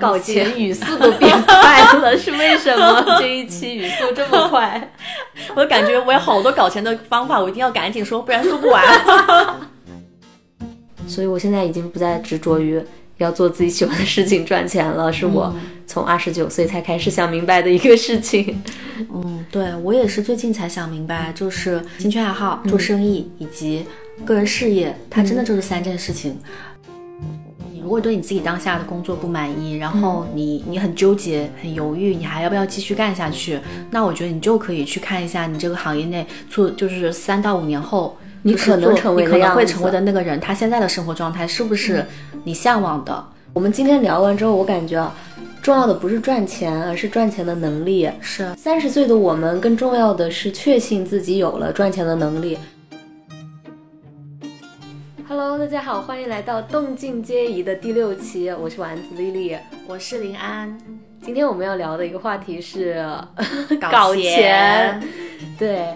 搞钱语速都变快了，是为什么？这一期语速这么快？我感觉我有好多搞钱的方法，我一定要赶紧说，不然说不完。所以我现在已经不再执着于要做自己喜欢的事情赚钱了，是我从二十九岁才开始想明白的一个事情。嗯，对我也是最近才想明白，就是兴趣爱好、做生意以及个人事业，它真的就是三件事情。你如果对你自己当下的工作不满意，然后你你很纠结、很犹豫，你还要不要继续干下去？那我觉得你就可以去看一下你这个行业内做，就是三到五年后。你可能成为你可能会成为的那个人，他现在的生活状态是不是你向往的？我们今天聊完之后，我感觉啊，重要的不是赚钱，而是赚钱的能力。是三十岁的我们，更重要的是确信自己有了赚钱的能力。Hello，大家好，欢迎来到动静皆宜的第六期，我是丸子丽丽，我是林安。今天我们要聊的一个话题是 搞钱，对。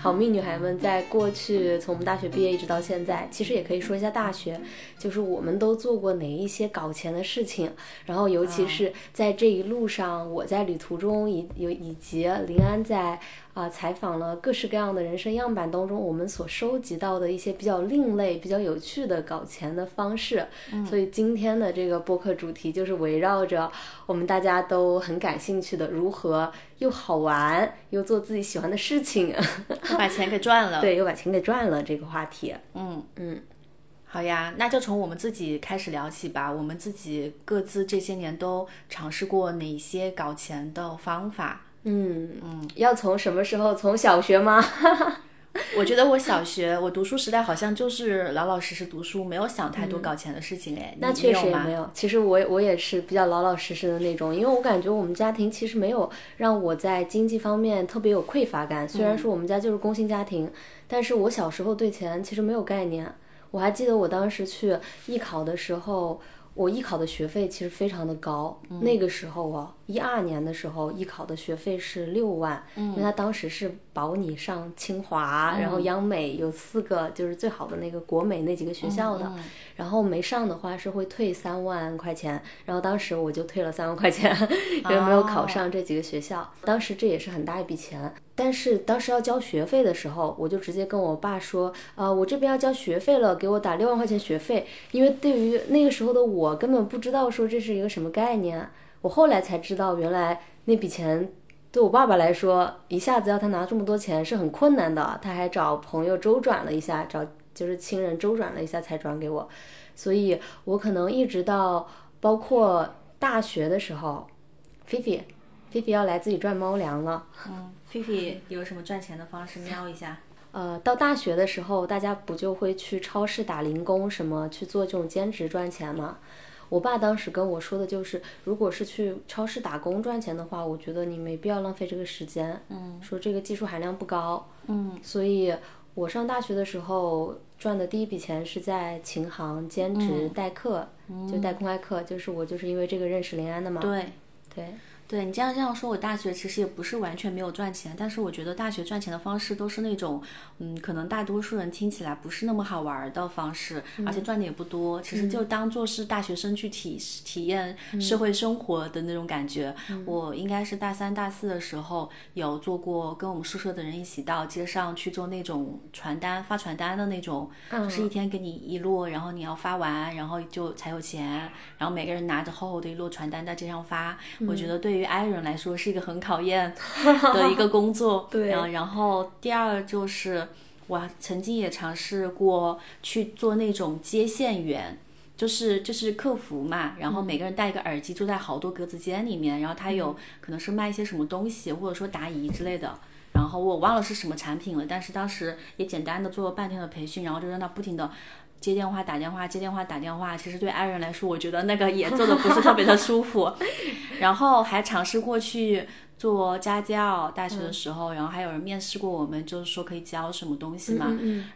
好命女孩们在过去，从我们大学毕业一直到现在，其实也可以说一下大学，就是我们都做过哪一些搞钱的事情。然后，尤其是在这一路上，我在旅途中以有以及林安在。啊，采访了各式各样的人生样板当中，我们所收集到的一些比较另类、比较有趣的搞钱的方式。所以今天的这个播客主题就是围绕着我们大家都很感兴趣的，如何又好玩又做自己喜欢的事情，把钱给赚了。对，又把钱给赚了这个话题。嗯嗯，好呀，那就从我们自己开始聊起吧。我们自己各自这些年都尝试过哪些搞钱的方法？嗯嗯，要从什么时候？从小学吗？我觉得我小学我读书时代好像就是老老实实读书，没有想太多搞钱的事情哎。那确实也没有。其实我我也是比较老老实实的那种，因为我感觉我们家庭其实没有让我在经济方面特别有匮乏感。虽然说我们家就是工薪家庭，但是我小时候对钱其实没有概念。我还记得我当时去艺考的时候。我艺考的学费其实非常的高，那个时候啊，一二年的时候，艺考的学费是六万，因为他当时是保你上清华，然后央美有四个就是最好的那个国美那几个学校的，然后没上的话是会退三万块钱，然后当时我就退了三万块钱，因为没有考上这几个学校，当时这也是很大一笔钱。但是当时要交学费的时候，我就直接跟我爸说，呃，我这边要交学费了，给我打六万块钱学费。因为对于那个时候的我，根本不知道说这是一个什么概念。我后来才知道，原来那笔钱对我爸爸来说，一下子要他拿这么多钱是很困难的。他还找朋友周转了一下，找就是亲人周转了一下才转给我。所以我可能一直到包括大学的时候，菲菲，菲菲要来自己赚猫粮了。嗯。菲菲有什么赚钱的方式？瞄一下。呃，到大学的时候，大家不就会去超市打零工，什么去做这种兼职赚钱吗？我爸当时跟我说的就是，如果是去超市打工赚钱的话，我觉得你没必要浪费这个时间。嗯。说这个技术含量不高。嗯。所以我上大学的时候赚的第一笔钱是在琴行兼职代课，就代公开课，就是我就是因为这个认识林安的嘛。对。对。对你这样这样说，我大学其实也不是完全没有赚钱，但是我觉得大学赚钱的方式都是那种，嗯，可能大多数人听起来不是那么好玩的方式，而且赚的也不多。其实就当做是大学生去体体验社会生活的那种感觉。我应该是大三、大四的时候有做过，跟我们宿舍的人一起到街上去做那种传单发传单的那种，就是一天给你一摞，然后你要发完，然后就才有钱。然后每个人拿着厚厚的一摞传单在街上发，我觉得对。对于 I 人来说是一个很考验 的一个工作，对。然后第二就是，我曾经也尝试过去做那种接线员，就是就是客服嘛。然后每个人戴一个耳机，坐在好多格子间里面，然后他有可能是卖一些什么东西，或者说答疑之类的。然后我忘了是什么产品了，但是当时也简单的做了半天的培训，然后就让他不停的。接电话打电话接电话打电话，其实对爱人来说，我觉得那个也做的不是特别的舒服。然后还尝试过去做家教，大学的时候，然后还有人面试过我们，就是说可以教什么东西嘛。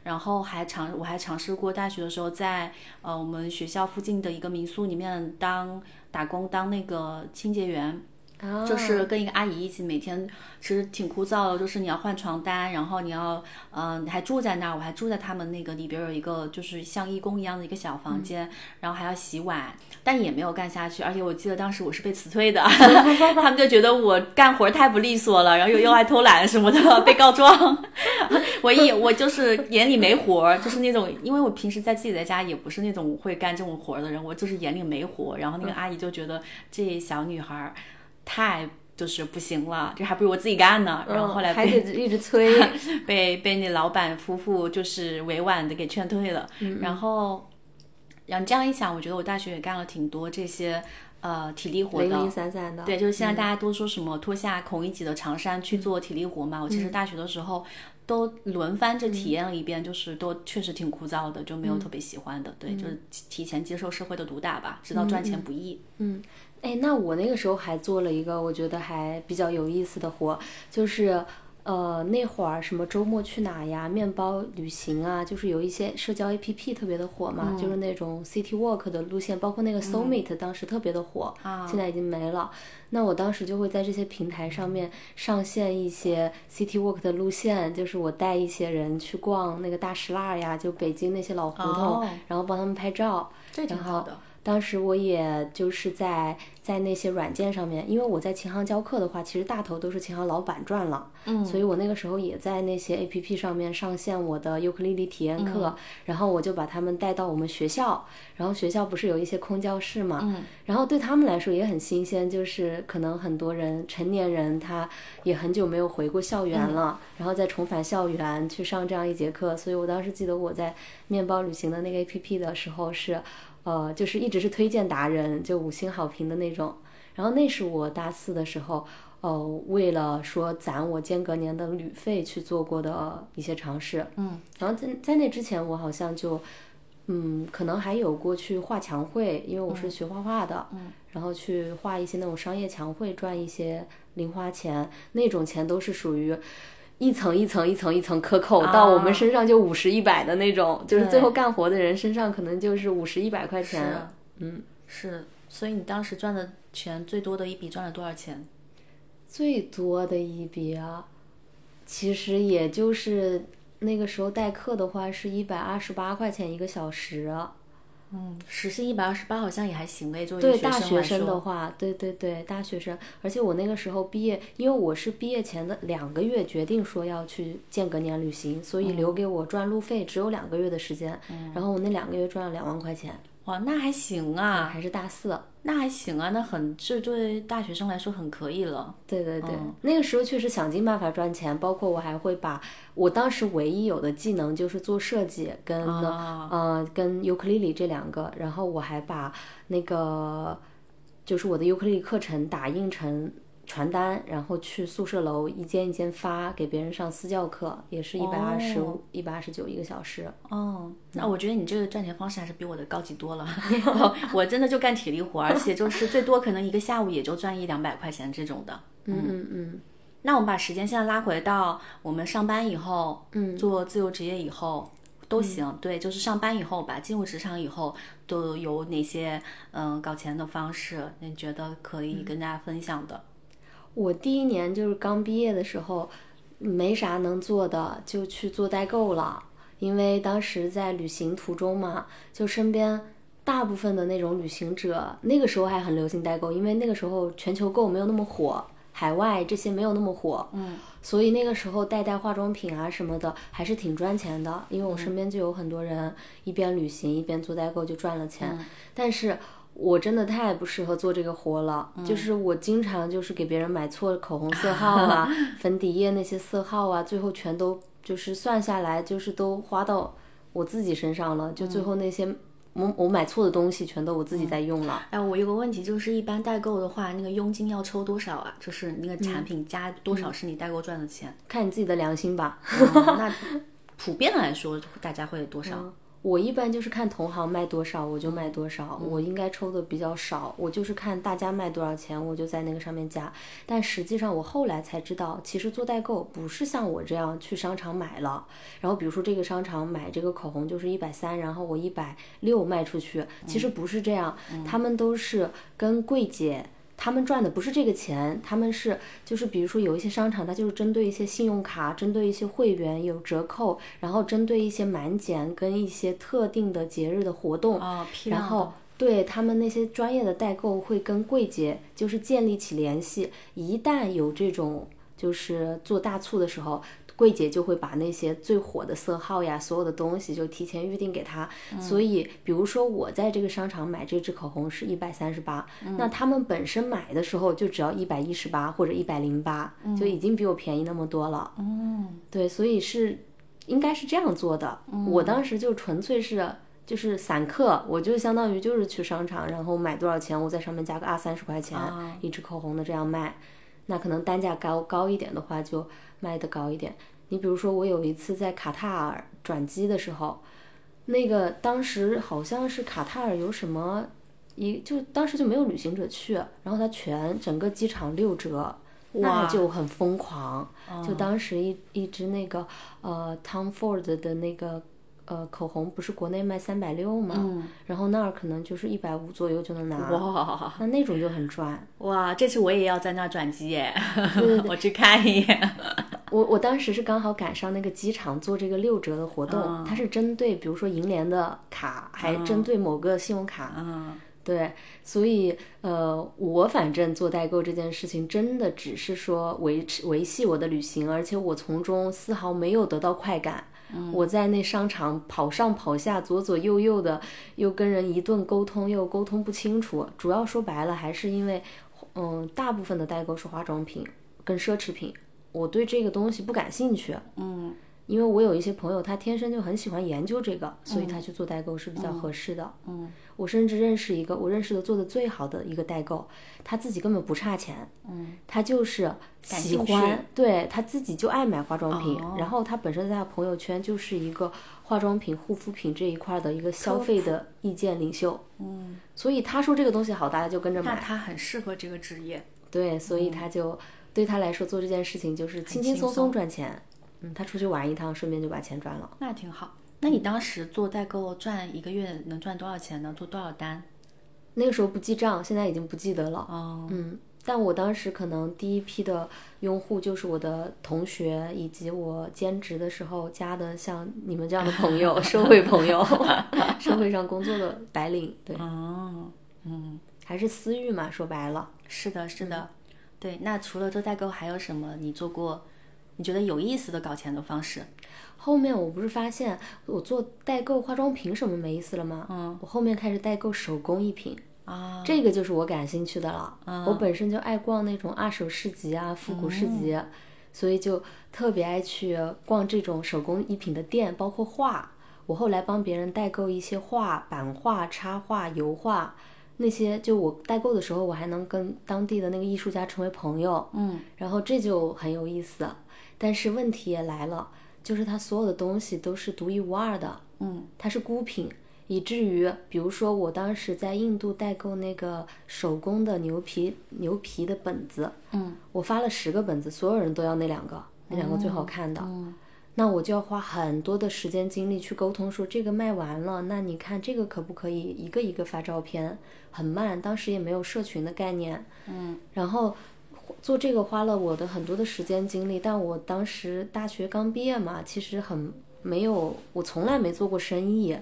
然后还尝我还尝试过大学的时候，在呃我们学校附近的一个民宿里面当打工，当那个清洁员。啊就是跟一个阿姨一起，每天其实挺枯燥的，就是你要换床单，然后你要，嗯、你还住在那儿，我还住在他们那个里边儿有一个就是像义工一样的一个小房间，然后还要洗碗，但也没有干下去，而且我记得当时我是被辞退的，他们就觉得我干活太不利索了，然后又又爱偷懒什么的，被告状。我一我就是眼里没活儿，就是那种，因为我平时在自己在家也不是那种会干这种活儿的人，我就是眼里没活。然后那个阿姨就觉得这小女孩儿太就是不行了，这还不如我自己干呢。然后后来嗯还被得一直催，被被那老板夫妇就是委婉的给劝退了。嗯然后，然后这样一想，我觉得我大学也干了挺多这些呃体力活的。零零散散的。对，就是现在大家都说什么脱下孔乙己的长衫去做体力活嘛。我其实嗯大学的时候都轮番着体验了一遍，就是都确实挺枯燥的，就嗯没有特别喜欢的。对，就是提提前接受社会的毒打吧，知道赚钱不易。哎，那我那个时候还做了一个我觉得还比较有意思的活，就是呃那会儿什么周末去哪呀、面包旅行啊，就是有一些社交 APP 特别的火嘛，就是那种 City Walk 的路线，包括那个 Soulmate 当时特别的火，现在已经没了。那我当时就会在这些平台上面上线一些 City Walk 的路线，就是我带一些人去逛那个大石蜡呀，就北京那些老胡同，哦然后帮他们拍照。这挺好的。当时我也就是在在那些软件上面，因为我在琴行教课的话，其实大头都是琴行老板赚了，嗯，所以我那个时候也在那些 A P P 上面上线我的尤克里里体验课，然后我就把他们带到我们学校，然后学校不是有一些空教室嘛，嗯，然后对他们来说也很新鲜，就是可能很多人成年人他也很久没有回过校园了，然后再重返校园去上这样一节课，所以我当时记得我在面包旅行的那个 A P P 的时候是。呃，就是一直是推荐达人，就五星好评的那种。然后那是我大四的时候，呃，为了说攒我间隔年的旅费去做过的一些尝试。嗯，然后在在那之前，我好像就，嗯，可能还有过去画墙绘，因为我是学画画的。嗯，然后去画一些那种商业墙绘，赚一些零花钱，那种钱都是属于。一层一层一层一层克扣到我们身上就五十一百的那种，就是最后干活的人身上可能就是五十一百块钱。嗯，是。所以你当时赚的钱最多的一笔赚了多少钱？最多的一笔啊，其实也就是那个时候代课的话是一百二十八块钱一个小时。嗯，时薪一百二十八好像也还行呗，作为对大学生的。话，对对对，大学生，而且我那个时候毕业，因为我是毕业前的两个月决定说要去间隔年旅行，所以留给我赚路费只有两个月的时间，然后我那两个月赚了两万块钱，哇，那还行啊，还是大四。那还行啊，那很这对大学生来说很可以了。对对对，那个时候确实想尽办法赚钱，包括我还会把我当时唯一有的技能就是做设计跟、啊呃跟尤克里里这两个，然后我还把那个就是我的尤克里里课程打印成传单，然后去宿舍楼一间一间发给别人上私教课，也是一百二十五、一百二十九一个小时。哦，那我觉得你这个赚钱方式还是比我的高级多了。我 我真的就干体力活，而且就是最多可能一个下午也就赚一两百块钱这种的。嗯嗯嗯，那我们把时间现在拉回到我们上班以后，嗯，做自由职业以后都行。对，就是上班以后吧，进入职场以后都有哪些嗯、搞钱的方式？你觉得可以跟大家分享的？我第一年就是刚毕业的时候，没啥能做的，就去做代购了。因为当时在旅行途中嘛，就身边大部分的那种旅行者，那个时候还很流行代购，因为那个时候全球购没有那么火，海外这些没有那么火，嗯，所以那个时候代代化妆品啊什么的还是挺赚钱的。因为我身边就有很多人一边旅行一边做代购就赚了钱，但是。我真的太不适合做这个活了，就是我经常就是给别人买错口红色号啊、粉底液那些色号啊，最后全都就是算下来就是都花到我自己身上了，就最后那些我我买错的东西全都我自己在用了。哎，我有个问题，就是一般代购的话，那个佣金要抽多少啊？就是那个产品加多少是你代购赚的钱？看你自己的良心吧。嗯那普遍来说，大家会多少？我一般就是看同行卖多少我就卖多少，我应该抽的比较少。我就是看大家卖多少钱，我就在那个上面加。但实际上我后来才知道，其实做代购不是像我这样去商场买了，然后比如说这个商场买这个口红就是一百三，然后我一百六卖出去，其实不是这样，他们都是跟柜姐。他们赚的不是这个钱，他们是就是比如说有一些商场，它就是针对一些信用卡，针对一些会员有折扣，然后针对一些满减跟一些特定的节日的活动，哦，然后对他们那些专业的代购会跟柜姐就是建立起联系，一旦有这种就是做大促的时候。柜姐就会把那些最火的色号呀，所有的东西就提前预定给他。所以，比如说我在这个商场买这支口红是一百三十八，那他们本身买的时候就只要一百一十八或者一百零八，就已经比我便宜那么多了。嗯，对，所以是应该是这样做的。我当时就纯粹是就是散客，我就相当于就是去商场，然后买多少钱，我在上面加个二三十块钱、啊一支口红的这样卖。那可能单价高高一点的话，就卖的高一点。你比如说，我有一次在卡塔尔转机的时候，那个当时好像是卡塔尔有什么一就当时就没有旅行者去，然后它全整个机场六折，那就很疯狂。就当时一一支那个呃 Tom Ford 的那个呃口红，不是国内卖三百六吗？然后那儿可能就是一百五左右就能拿，哇那那种就很赚。哇，这次我也要在那儿转机耶，对对 我去看一眼。我我当时是刚好赶上那个机场做这个六折的活动，它是针对比如说银联的卡，还针对某个信用卡。嗯，对，所以呃，我反正做代购这件事情，真的只是说维持维系我的旅行，而且我从中丝毫没有得到快感。我在那商场跑上跑下，左左右右的，又跟人一顿沟通，又沟通不清楚。主要说白了，还是因为，嗯，大部分的代购是化妆品跟奢侈品，我对这个东西不感兴趣。嗯，因为我有一些朋友，他天生就很喜欢研究这个，所以他去做代购是比较合适的。嗯，我甚至认识一个我认识的做的最好的一个代购，他自己根本不差钱，嗯，他就是喜欢，对他自己就爱买化妆品，哦然后他本身在他朋友圈就是一个化妆品、护肤品这一块的一个消费的意见领袖。嗯，所以他说这个东西好，大家就跟着买。那他很适合这个职业。对，所以他就、对他来说做这件事情就是轻轻松松赚钱。嗯，他出去玩一趟，顺便就把钱赚了。那挺好。那你当时做代购赚一个月能赚多少钱呢？做多少单？那个时候不记账，现在已经不记得了。哦，嗯，但我当时可能第一批的用户就是我的同学，以及我兼职的时候加的像你们这样的朋友，社会朋友，社会上工作的白领，对，哦，嗯，还是私域嘛，说白了。是的，是的，对。那除了做代购，还有什么你做过你觉得有意思的搞钱的方式？后面我不是发现我做代购化妆品什么没意思了吗？嗯，我后面开始代购手工艺品。啊，这个就是我感兴趣的了。我本身就爱逛那种二手市集啊、复古市集，所以就特别爱去逛这种手工艺品的店，包括画。我后来帮别人代购一些画、版画、插画、油画，那些就我代购的时候，我还能跟当地的那个艺术家成为朋友。嗯，然后这就很有意思。但是问题也来了，就是他所有的东西都是独一无二的。嗯，它是孤品，以至于，比如说我当时在印度代购那个手工的牛皮牛皮的本子，嗯，我发了十个本子，所有人都要那两个，那两个最好看的，嗯那我就要花很多的时间精力去沟通，说这个卖完了，那你看这个可不可以一个一个发照片？很慢，当时也没有社群的概念，嗯，然后做这个花了我的很多的时间精力，但我当时大学刚毕业嘛，其实很没有，我从来没做过生意，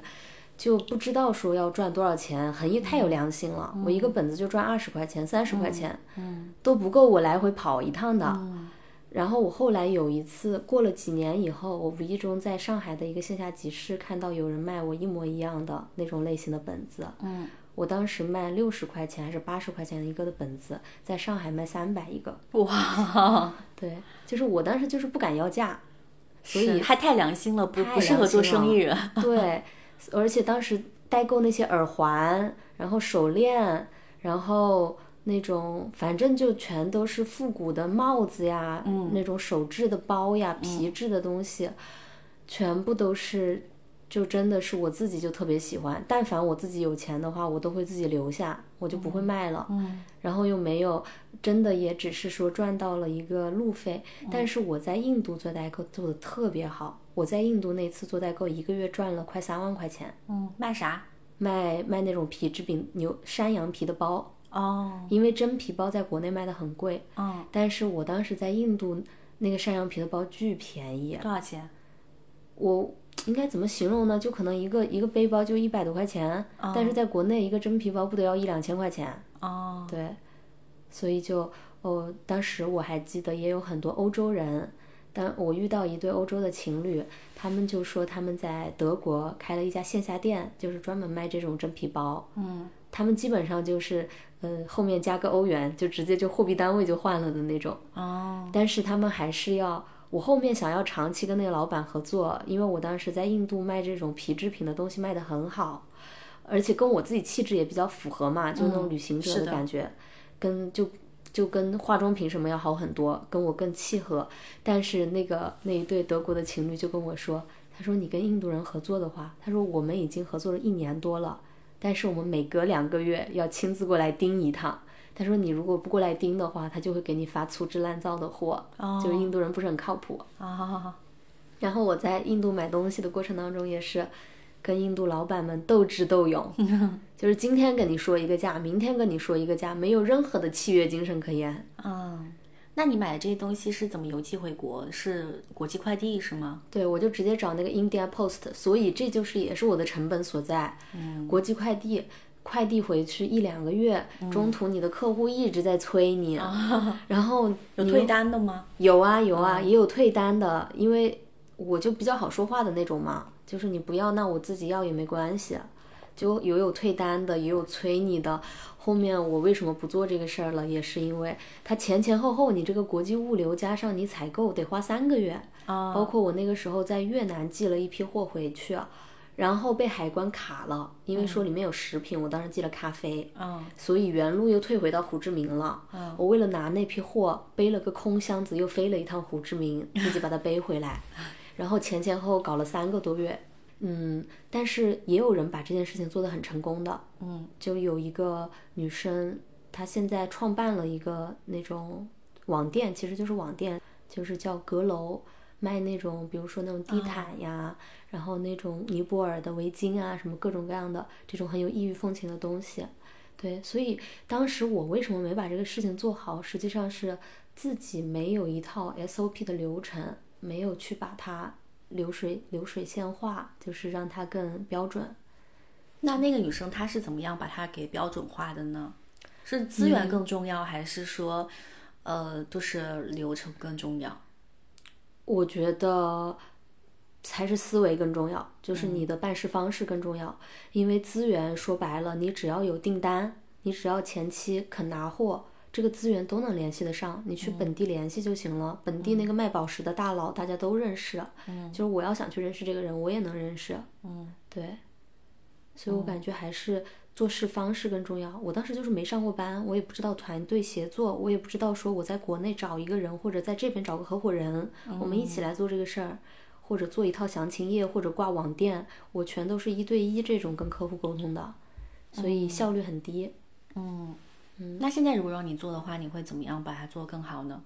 就不知道说要赚多少钱，很也太有良心了，我一个本子就赚二十块钱、三十块钱，嗯都不够我来回跑一趟的。嗯然后我后来有一次，过了几年以后，我无意中在上海的一个线下集市看到有人卖我一模一样的那种类型的本子，嗯，我当时卖六十块钱还是八十块钱一个的本子，在上海卖三百一个。哇，对，就是我当时就是不敢要价，所以是还太良心了，不太不适合做生意人。对，而且当时代购那些耳环，然后手链，然后那种反正就全都是复古的帽子呀，嗯那种手制的包呀，皮质的东西，全部都是。就真的是我自己就特别喜欢，但凡我自己有钱的话，我都会自己留下，我就不会卖了。嗯然后又没有真的也只是说赚到了一个路费，但是我在印度做代购做的特别好，我在印度那次做代购一个月赚了快三万块钱，嗯，卖啥？卖卖那种皮制品牛山羊皮的包，哦，因为真皮包在国内卖的很贵，嗯，但是我当时在印度那个山羊皮的包巨便宜，多少钱？我应该怎么形容呢？就可能一个一个背包就一百多块钱，但是在国内一个真皮包不得要一两千块钱？哦，对，所以就哦，当时我还记得也有很多欧洲人，但我遇到一对欧洲的情侣，他们就说他们在德国开了一家线下店，就是专门卖这种真皮包。嗯，他们基本上就是呃后面加个欧元，就直接就货币单位就换了的那种。哦，但是他们还是要。我后面想要长期跟那个老板合作，因为我当时在印度卖这种皮制品的东西卖得很好，而且跟我自己气质也比较符合嘛，就那种旅行者的感觉，跟就就跟化妆品什么要好很多，跟我更契合。但是那个那一对德国的情侣就跟我说，他说你跟印度人合作的话，他说我们已经合作了一年多了，但是我们每隔两个月要亲自过来盯一趟。他说：“你如果不过来盯的话，他就会给你发粗制滥造的货，就是印度人不是很靠谱。”啊，然后我在印度买东西的过程当中，也是跟印度老板们斗智斗勇，就是今天跟你说一个价，明天跟你说一个价，没有任何的契约精神可言。嗯，那你买的这些东西是怎么邮寄回国？是国际快递是吗？对，我就直接找那个 India Post，所以这就是也是我的成本所在。嗯，国际快递。快递回去一两个月，中途你的客户一直在催你，然后 有退单的吗？有啊有啊，也有退单的，因为我就比较好说话的那种嘛，就是你不要，那我自己要也没关系，就有有退单的，也有催你的。后面我为什么不做这个事儿了，也是因为它前前后后你这个国际物流加上你采购得花三个月，包括我那个时候在越南寄了一批货回去。然后被海关卡了，因为说里面有食品，我当时寄了咖啡，所以原路又退回到胡志明了。我为了拿那批货，背了个空箱子，又飞了一趟胡志明，自己把它背回来，然后前前后后搞了三个多月。嗯，但是也有人把这件事情做得很成功的。嗯，就有一个女生，她现在创办了一个那种网店，其实就是网店，就是叫阁楼。卖那种，比如说那种地毯呀，然后那种尼泊尔的围巾啊，什么各种各样的这种很有异域风情的东西，对，所以当时我为什么没把这个事情做好，实际上是自己没有一套 SOP 的流程，没有去把它流水流水线化，就是让它更标准。那那个女生她是怎么样把它给标准化的呢？是资源更重要，还是说，呃，就是流程更重要？我觉得才是思维更重要，就是你的办事方式更重要。因为资源说白了，你只要有订单，你只要前期肯拿货，这个资源都能联系得上。你去本地联系就行了。本地那个卖宝石的大佬，大家都认识。嗯，就是我要想去认识这个人，我也能认识。嗯，对。所以我感觉还是。做事方式更重要。我当时就是没上过班，我也不知道团队协作，我也不知道说我在国内找一个人，或者在这边找个合伙人，我们一起来做这个事儿，或者做一套详情页，或者挂网店，我全都是一对一这种跟客户沟通的，所以效率很低。嗯嗯。那现在如果让你做的话，你会怎么样把它做更好呢？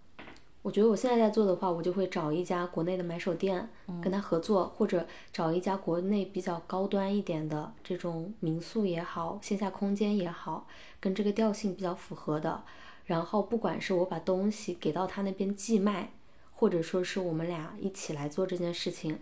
我觉得我现在在做的话，我就会找一家国内的买手店，跟他合作，或者找一家国内比较高端一点的这种民宿也好，线下空间也好，跟这个调性比较符合的。然后不管是我把东西给到他那边寄卖，或者说是我们俩一起来做这件事情，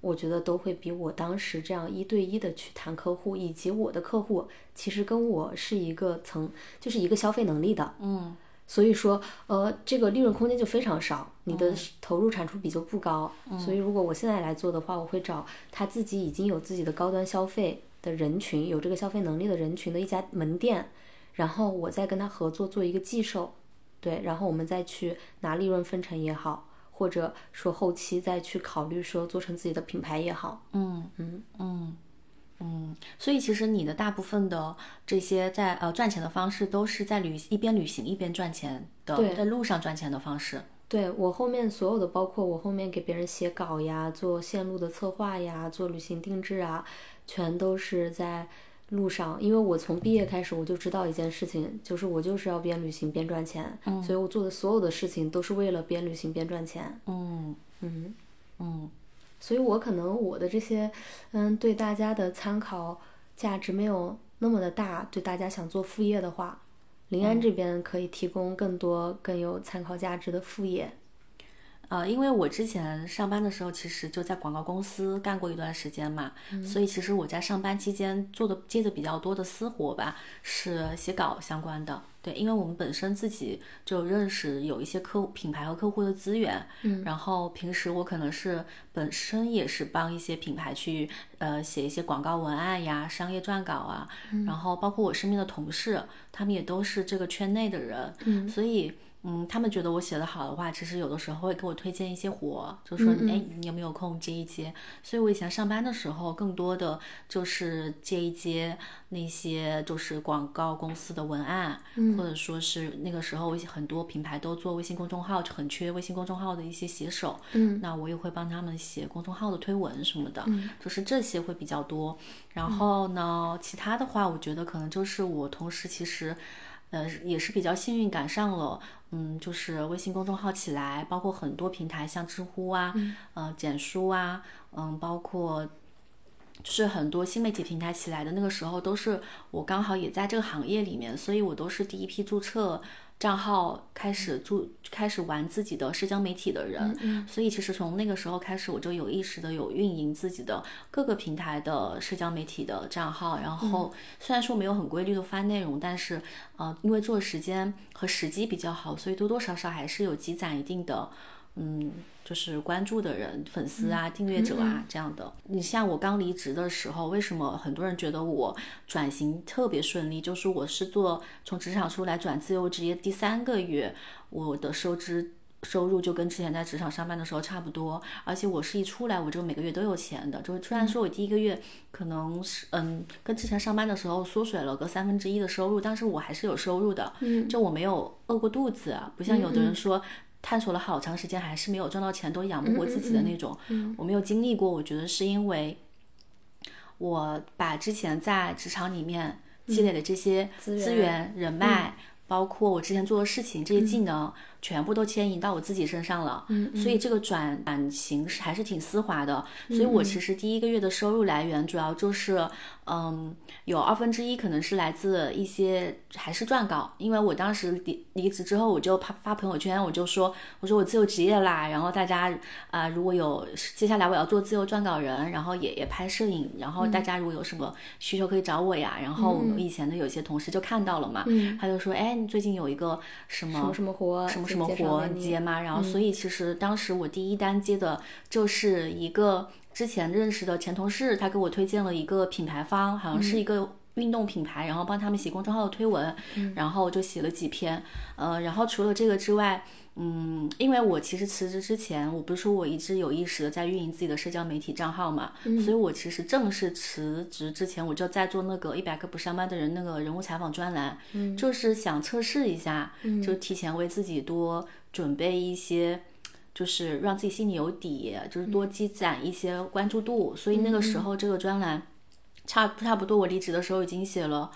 我觉得都会比我当时这样一对一的去谈客户，以及我的客户其实跟我是一个层，就是一个消费能力的。嗯。所以说，呃，这个利润空间就非常少，你的投入产出比就不高。所以，如果我现在来做的话，我会找他自己已经有自己的高端消费的人群，有这个消费能力的人群的一家门店，然后我再跟他合作做一个寄售，对，然后我们再去拿利润分成也好，或者说后期再去考虑说做成自己的品牌也好。嗯嗯嗯。嗯，所以其实你的大部分的这些在呃赚钱的方式，都是在旅一边旅行一边赚钱的，在路上赚钱的方式。对我后面所有的，包括我后面给别人写稿呀，做线路的策划呀，做旅行定制啊，全都是在路上。因为我从毕业开始我就知道一件事情，就是我就是要边旅行边赚钱，所以我做的所有的事情都是为了边旅行边赚钱。嗯嗯嗯。所以，我可能我的这些，嗯，对大家的参考价值没有那么的大。对大家想做副业的话，临安这边可以提供更多更有参考价值的副业。呃，因为我之前上班的时候，其实就在广告公司干过一段时间嘛，所以其实我在上班期间做的接的比较多的私活吧，是写稿相关的。对，因为我们本身自己就认识有一些客户品牌和客户的资源，嗯，然后平时我可能是本身也是帮一些品牌去呃写一些广告文案呀、商业撰稿啊，然后包括我身边的同事，他们也都是这个圈内的人，嗯，所以。嗯，他们觉得我写的好的话，其实有的时候会给我推荐一些活，就说哎，你有没有空接一接？所以我以前上班的时候，更多的就是接一接那些就是广告公司的文案，或者说是那个时候很多品牌都做微信公众号，就很缺微信公众号的一些写手，嗯，那我也会帮他们写公众号的推文什么的，就是这些会比较多。然后呢，其他的话，我觉得可能就是我同时其实。呃，也是比较幸运赶上了，嗯，就是微信公众号起来，包括很多平台，像知乎啊，呃，简书啊，嗯，包括就是很多新媒体平台起来的那个时候，都是我刚好也在这个行业里面，所以我都是第一批注册。账号开始注开始玩自己的社交媒体的人，所以其实从那个时候开始，我就有意识的有运营自己的各个平台的社交媒体的账号。然后虽然说没有很规律的发内容，但是呃，因为做时间和时机比较好，所以多多少少还是有积攒一定的。嗯，就是关注的人、粉丝啊、订阅者啊这样的。你像我刚离职的时候，为什么很多人觉得我转型特别顺利？就是我是做从职场出来转自由职业第三个月，我的收支收入就跟之前在职场上班的时候差不多。而且我是一出来我就每个月都有钱的。就是虽然说我第一个月可能是嗯跟之前上班的时候缩水了个三分之一的收入，但是我还是有收入的。嗯，就我没有饿过肚子，不像有的人说。探索了好长时间，还是没有赚到钱，都养不活自己的那种。我没有经历过，我觉得是因为我把之前在职场里面积累的这些资源、人脉，包括我之前做的事情、这些技能。全部都牵引到我自己身上了，所以这个转转型是还是挺丝滑的。所以我其实第一个月的收入来源主要就是，嗯，有二分之一可能是来自一些还是撰稿，因为我当时离离职之后，我就发发朋友圈，我就说我说我自由职业啦，然后大家啊如果有接下来我要做自由撰稿人，然后也也拍摄影，然后大家如果有什么需求可以找我呀。然后我们以前的有些同事就看到了嘛，他就说哎，你最近有一个什么什么活什么。什么活接嘛？然后，所以其实当时我第一单接的就是一个之前认识的前同事，他给我推荐了一个品牌方，好像是一个运动品牌，然后帮他们写公众号的推文，然后就写了几篇。呃，然后除了这个之外。嗯，因为我其实辞职之前，我不是说我一直有意识的在运营自己的社交媒体账号嘛，所以我其实正式辞职之前，我就在做那个一百个不上班的人那个人物采访专栏，就是想测试一下，就提前为自己多准备一些，就是让自己心里有底，就是多积攒一些关注度，所以那个时候这个专栏差差不多我离职的时候已经写了。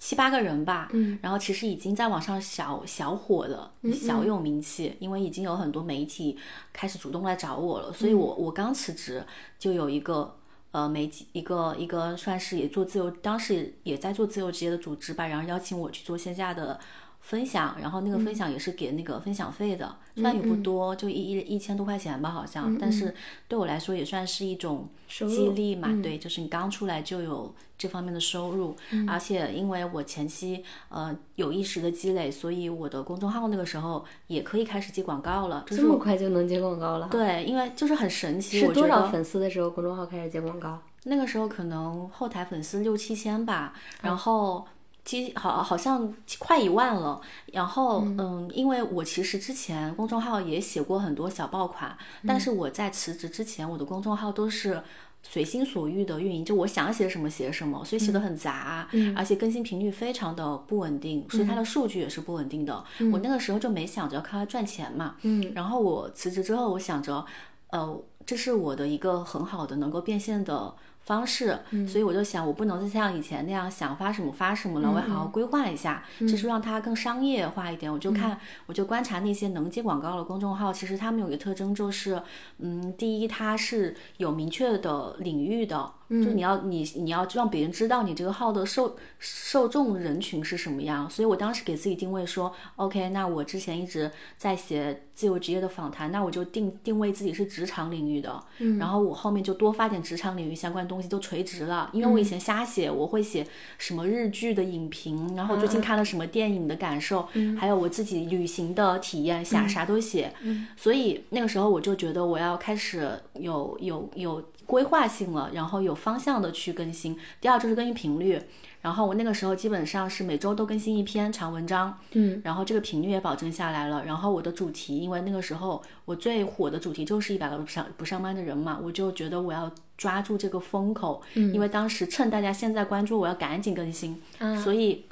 七八个人吧，嗯，然后其实已经在网上小小火了，小有名气，因为已经有很多媒体开始主动来找我了，所以我我刚辞职就有一个呃媒体一个一个算是也做自由，当时也在做自由职业的组织吧，然后邀请我去做线下的。分享，然后那个分享也是给那个分享费的，虽然也不多，就一一一千多块钱吧，好像，但是对我来说也算是一种激励嘛。对，就是你刚出来就有这方面的收入，而且因为我前期呃有意识的积累，所以我的公众号那个时候也可以开始接广告了。这么快就能接广告了？对，因为就是很神奇。是多少粉丝的时候公众号开始接广告？那个时候可能后台粉丝六七千吧，然后。其实好，好像快一万了。然后，嗯，因为我其实之前公众号也写过很多小爆款，但是我在辞职之前，我的公众号都是随心所欲的运营，就我想写什么写什么，所以写的很杂，而且更新频率非常的不稳定，所以它的数据也是不稳定的。我那个时候就没想着要靠它赚钱嘛。嗯。然后我辞职之后，我想着，呃，这是我的一个很好的能够变现的。方式，所以我就想，我不能再像以前那样想发什么发什么了，我要好好规划一下，就是让它更商业化一点。我就看，我就观察那些能接广告的公众号，其实他们有一个特征就是，嗯，第一，它是有明确的领域的。就你要你你要让别人知道你这个号的受受众人群是什么样，所以我当时给自己定位说，OK，那我之前一直在写自由职业的访谈，那我就定定位自己是职场领域的，嗯，然后我后面就多发点职场领域相关东西，都垂直了，因为我以前瞎写，我会写什么日剧的影评，然后最近看了什么电影的感受，嗯，还有我自己旅行的体验，啥啥都写，嗯，所以那个时候我就觉得我要开始有有有。规划性了，然后有方向的去更新。第二就是更新频率，然后我那个时候基本上是每周都更新一篇长文章，嗯，然后这个频率也保证下来了。然后我的主题，因为那个时候我最火的主题就是一百个不上不上班的人嘛，我就觉得我要抓住这个风口，嗯，因为当时趁大家现在关注，我要赶紧更新，嗯，所以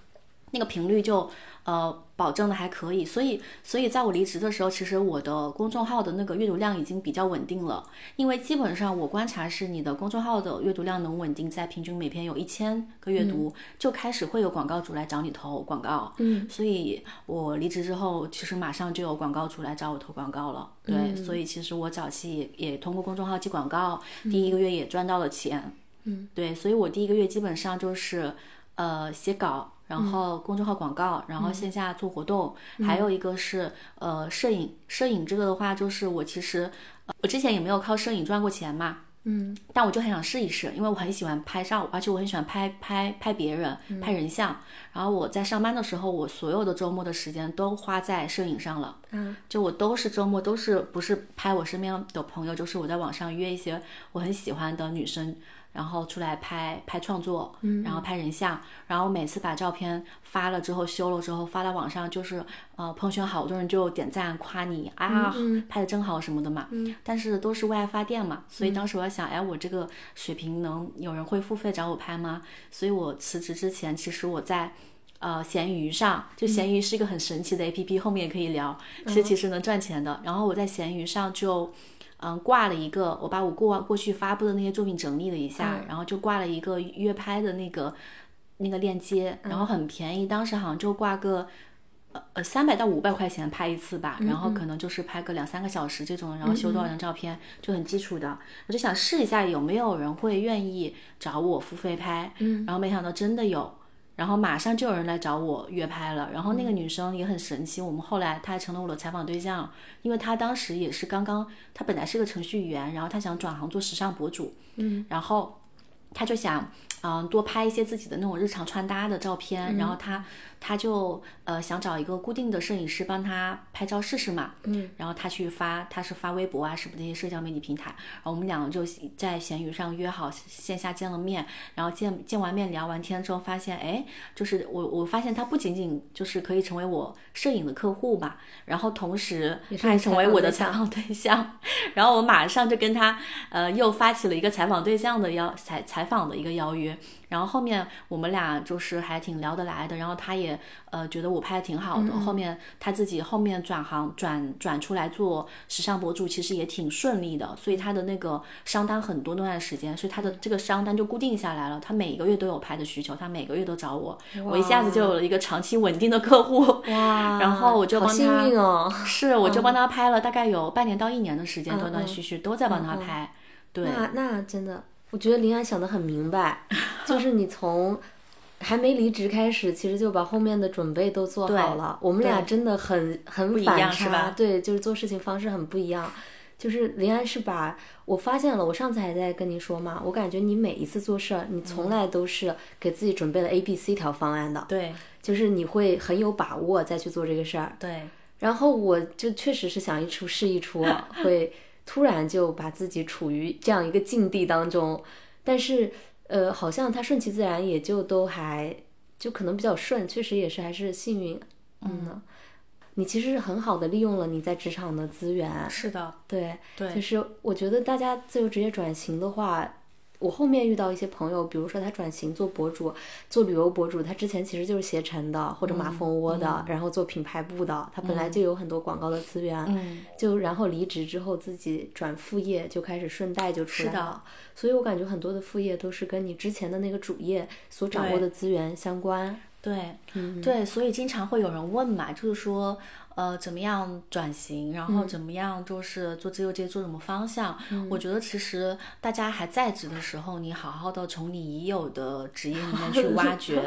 那个频率就。呃，保证的还可以，所以，所以在我离职的时候，其实我的公众号的那个阅读量已经比较稳定了。因为基本上我观察是，你的公众号的阅读量能稳定在平均每篇有一千个阅读，就开始会有广告主来找你投广告。嗯，所以我离职之后，其实马上就有广告主来找我投广告了。对，所以其实我早期也通过公众号接广告，第一个月也赚到了钱。嗯，对，所以我第一个月基本上就是呃写稿。然后公众号广告，然后线下做活动，还有一个是呃摄影。摄影这个的话，就是我其实呃我之前也没有靠摄影赚过钱嘛，嗯，但我就很想试一试，因为我很喜欢拍照，而且我很喜欢拍拍拍别人，拍人像。然后我在上班的时候，我所有的周末的时间都花在摄影上了，嗯，就我都是周末都是不是拍我身边的朋友，就是我在网上约一些我很喜欢的女生。然后出来拍拍创作，然后拍人像，然后每次把照片发了之后修了之后发到网上，就是呃朋友圈好多人就点赞夸你啊，拍的真好什么的嘛。但是都是为爱发电嘛，所以当时我在想，哎，我这个水平能有人会付费找我拍吗？所以我辞职之前，其实我在呃闲鱼上，就闲鱼是一个很神奇的 A P P，后面也可以聊，其实其实能赚钱的。然后我在闲鱼上就。嗯，挂了一个，我把我过过去发布的那些作品整理了一下，然后就挂了一个约拍的那个那个链接，然后很便宜，当时好像就挂个呃呃三百到五百块钱拍一次吧，然后可能就是拍个两三个小时这种，然后修多少张照片，就很基础的，我就想试一下有没有人会愿意找我付费拍，然后没想到真的有。然后马上就有人来找我约拍了，然后那个女生也很神奇，我们后来她还成了我的采访对象，因为她当时也是刚刚，她本来是个程序员，然后她想转行做时尚博主，嗯，然后她就想，嗯，多拍一些自己的那种日常穿搭的照片，然后她。他就呃想找一个固定的摄影师帮他拍照试试嘛，嗯，然后他去发，他是发微博啊什么那些社交媒体平台，然后我们两个就在闲鱼上约好线下见了面，然后见见完面聊完天之后发现，哎，就是我我发现他不仅仅就是可以成为我摄影的客户吧，然后同时他还成为我的采访对象，然后我马上就跟他呃又发起了一个采访对象的邀采采访的一个邀约。然后后面我们俩就是还挺聊得来的，然后他也呃觉得我拍的挺好的，后面他自己后面转行转转出来做时尚博主，其实也挺顺利的，所以他的那个商单很多那段时间，所以他的这个商单就固定下来了，他每个月都有拍的需求，他每个月都找我，我一下子就有了一个长期稳定的客户，哇，然后我就帮他，幸运哦，是我就帮他拍了大概有半年到一年的时间，断断续续都在帮他拍，对，那那真的。我觉得林安想的很明白，就 是你从还没离职开始，其实就把后面的准备都做好了。我们俩真的很很反差，对，就是做事情方式很不一样。就是林安是把我发现了，我上次还在跟你说嘛，我感觉你每一次做事，你从来都是给自己准备了 A、B、C 条方案的。对，就是你会很有把握再去做这个事儿。对，然后我就确实是想一出是一出，会。突然就把自己处于这样一个境地当中，但是呃，好像他顺其自然，也就都还就可能比较顺，确实也是还是幸运。嗯，你其实是很好的利用了你在职场的资源。是的，对对，就是我觉得大家自由职业转型的话，我后面遇到一些朋友，比如说他转型做博主，做旅游博主，他之前其实就是携程的或者马蜂窝的，然后做品牌部的，他本来就有很多广告的资源，嗯就然后离职之后自己转副业，就开始顺带就出来了。所以我感觉很多的副业都是跟你之前的那个主业所掌握的资源相关。对，嗯对，所以经常会有人问嘛，就是说，呃，怎么样转型，然嗯后怎么样就是做自由职业做什么方向？我觉得其实大家还在职的时候，你好好的从你已有的职业里面去挖 掘，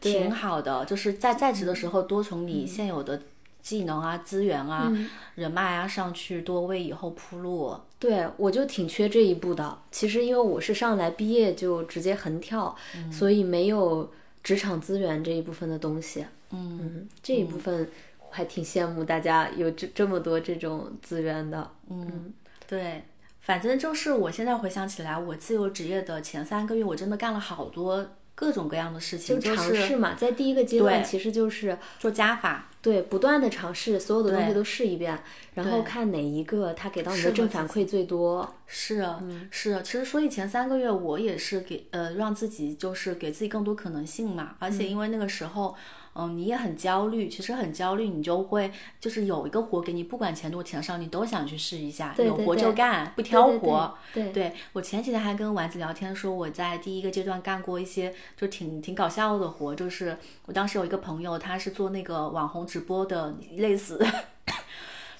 挺好的。就是在在职的时候，多从你现有的技能啊、资源啊、人脉啊上去多为以后铺路。对，我就挺缺这一步的。其实因为我是上来毕业就直接横跳，所以没有职场资源这一部分的东西。嗯这一部分我还挺羡慕大家有这这么多这种资源的。嗯，对，反正就是我现在回想起来，我自由职业的前三个月，我真的干了好多各种各样的事情，就就是尝试嘛，在第一个阶段其实就是做加法。对不断的尝试，所有的东西都试一遍，然后看哪一个他给到你的正反馈最多。是啊是啊，其实所以前三个月我也是给呃让自己就是给自己更多可能性嘛，而且因为那个时候。嗯，你也很焦虑，其实很焦虑，你就会就是有一个活给你，不管钱多钱少，你都想去试一下，有活就干，不挑活。对对我前几天还跟丸子聊天说，我在第一个阶段干过一些就挺挺搞笑的活，就是我当时有一个朋友，他是做那个网红直播的，类似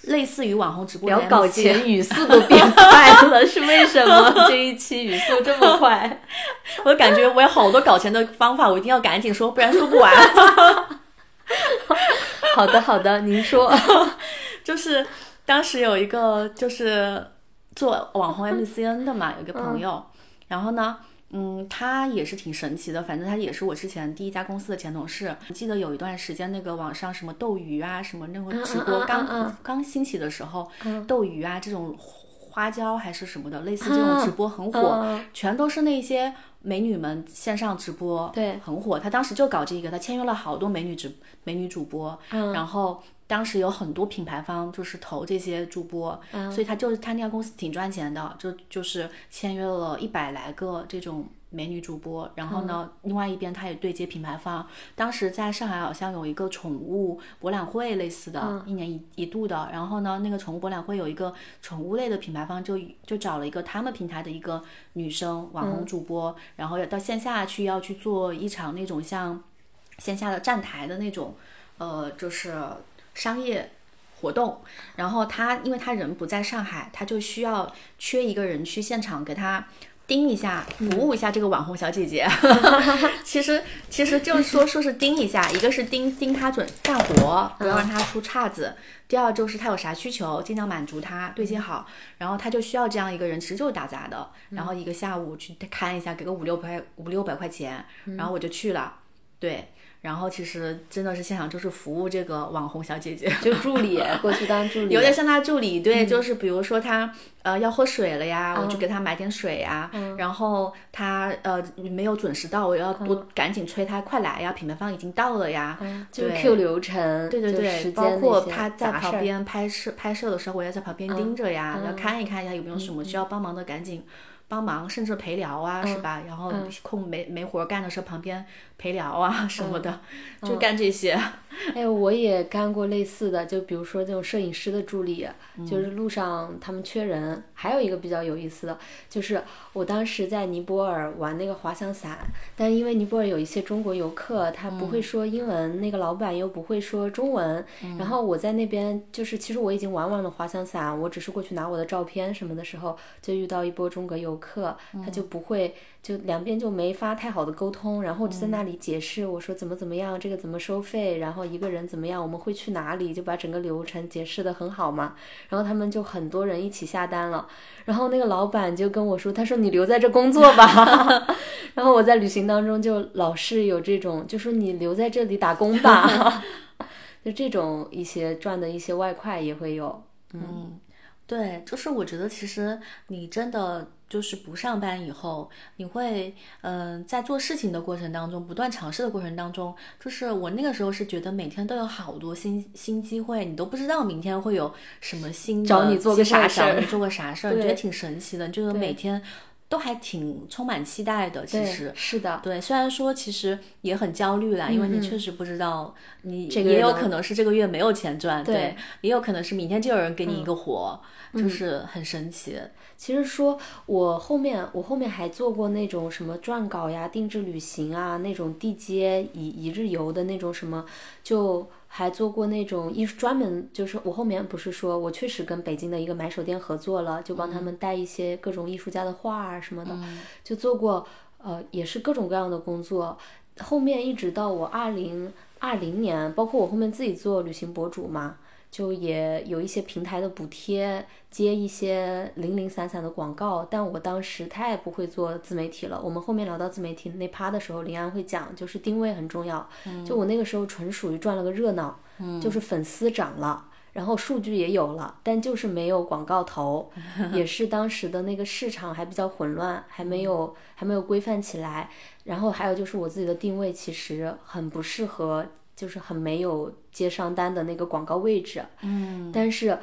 类似于网红直播的聊搞钱语速都变快了，是为什么？这一期语速这么快？我感觉我有好多搞钱的方法，我一定要赶紧说，不然说不完。好的，好的，您说。就是当时有一个就是做网红 MCN 的嘛，有一个朋友，然后呢。嗯，他也是挺神奇的，反正他也是我之前第一家公司的前同事。记得有一段时间，那个网上什么斗鱼啊，什么那个直播刚、嗯嗯刚兴起的时候，斗鱼啊这种花椒还是什么的，类似这种直播很火，嗯全都是那些美女们线上直播，对很火。他当时就搞这个，他签约了好多美女直美女主播，嗯然后当时有很多品牌方就是投这些主播，所以他就是他那家公司挺赚钱的，就就是签约了一百来个这种。美女主播，然后呢，另外一边他也对接品牌方。当时在上海好像有一个宠物博览会类似的，一年一一度的。然后呢，那个宠物博览会有一个宠物类的品牌方就就找了一个他们平台的一个女生网红主播，然后要到线下去要去做一场那种像线下的站台的那种，呃，就是商业活动。然后他因为他人不在上海，他就需要缺一个人去现场给他。盯一下，服务一下这个网红小姐姐。其实其实就是说说是盯一下，一个是盯盯她准干活，不要让她出岔子；第二就是她有啥需求，尽量满足她，对接好。然后她就需要这样一个人，其实就是打杂的。然后一个下午去看一下，给个五六百五六百块钱，然后我就去了。对。然后其实真的是现场就是服务这个网红小姐姐，就助理过去当助理，有点像她助理，对，就是比如说她呃要喝水了呀，我就给她买点水呀，然后她呃没有准时到，我要多赶紧催她快来呀，品牌方已经到了呀，就是 Q 流程，对对对，包括她在旁边拍摄拍摄的时候，我要在旁边盯着呀，要看一看一下有没有什么需要帮忙的，赶紧。帮忙，甚至陪聊啊，是吧？然后空没没活干的时候，旁边陪聊啊什么的，就干这些。哎，我也干过类似的，就比如说这种摄影师的助理，嗯就是路上他们缺人。还有一个比较有意思的，就是我当时在尼泊尔玩那个滑翔伞，但因为尼泊尔有一些中国游客，他不嗯会说英文，那个老板又不会说中文，然后我在那边就是其实我已经玩完了滑翔伞，我只是过去拿我的照片什么的时候，就遇到一波中国游客，他就不会。就两边就没法太好的沟通，然后就在那里解释，我说怎么怎么样，这个怎么收费，然后一个人怎么样，我们会去哪里，就把整个流程解释的很好嘛。然后他们就很多人一起下单了，然后那个老板就跟我说，他说你留在这工作吧。然后我在旅行当中就老是有这种，就说你留在这里打工吧，就这种一些赚的一些外快也会有。嗯，对，就是我觉得其实你真的。就是不上班以后，你会嗯、呃，在做事情的过程当中，不断尝试的过程当中，就是我那个时候是觉得每天都有好多新新机会，你都不知道明天会有什么新的找你做个啥事儿，找你做个啥事儿，你觉得挺神奇的，就是每天都还挺充满期待的。其实。是的，对，虽然说其实也很焦虑啦，因为你确实不知道你这个也有可能是这个月没有钱赚，对。对，也有可能是明天就有人给你一个活，就是很神奇。其实说，我后面我后面还做过那种什么撰稿呀、定制旅行啊，那种地接一一日游的那种什么，就还做过那种艺术专门就是我后面不是说我确实跟北京的一个买手店合作了，就帮他们带一些各种艺术家的画啊什么的，就做过呃也是各种各样的工作。后面一直到我二零二零年，包括我后面自己做旅行博主嘛。就也有一些平台的补贴，接一些零零散散的广告，但我当时太不会做自媒体了。我们后面聊到自媒体那趴的时候，林安会讲，就是定位很重要。就我那个时候纯属于赚了个热闹，就是粉丝涨了。然后数据也有了，但就是没有广告投，也是当时的那个市场还比较混乱，还没有还没有规范起来。然后还有就是我自己的定位其实很不适合。就是很没有接商单的那个广告位置，嗯，但是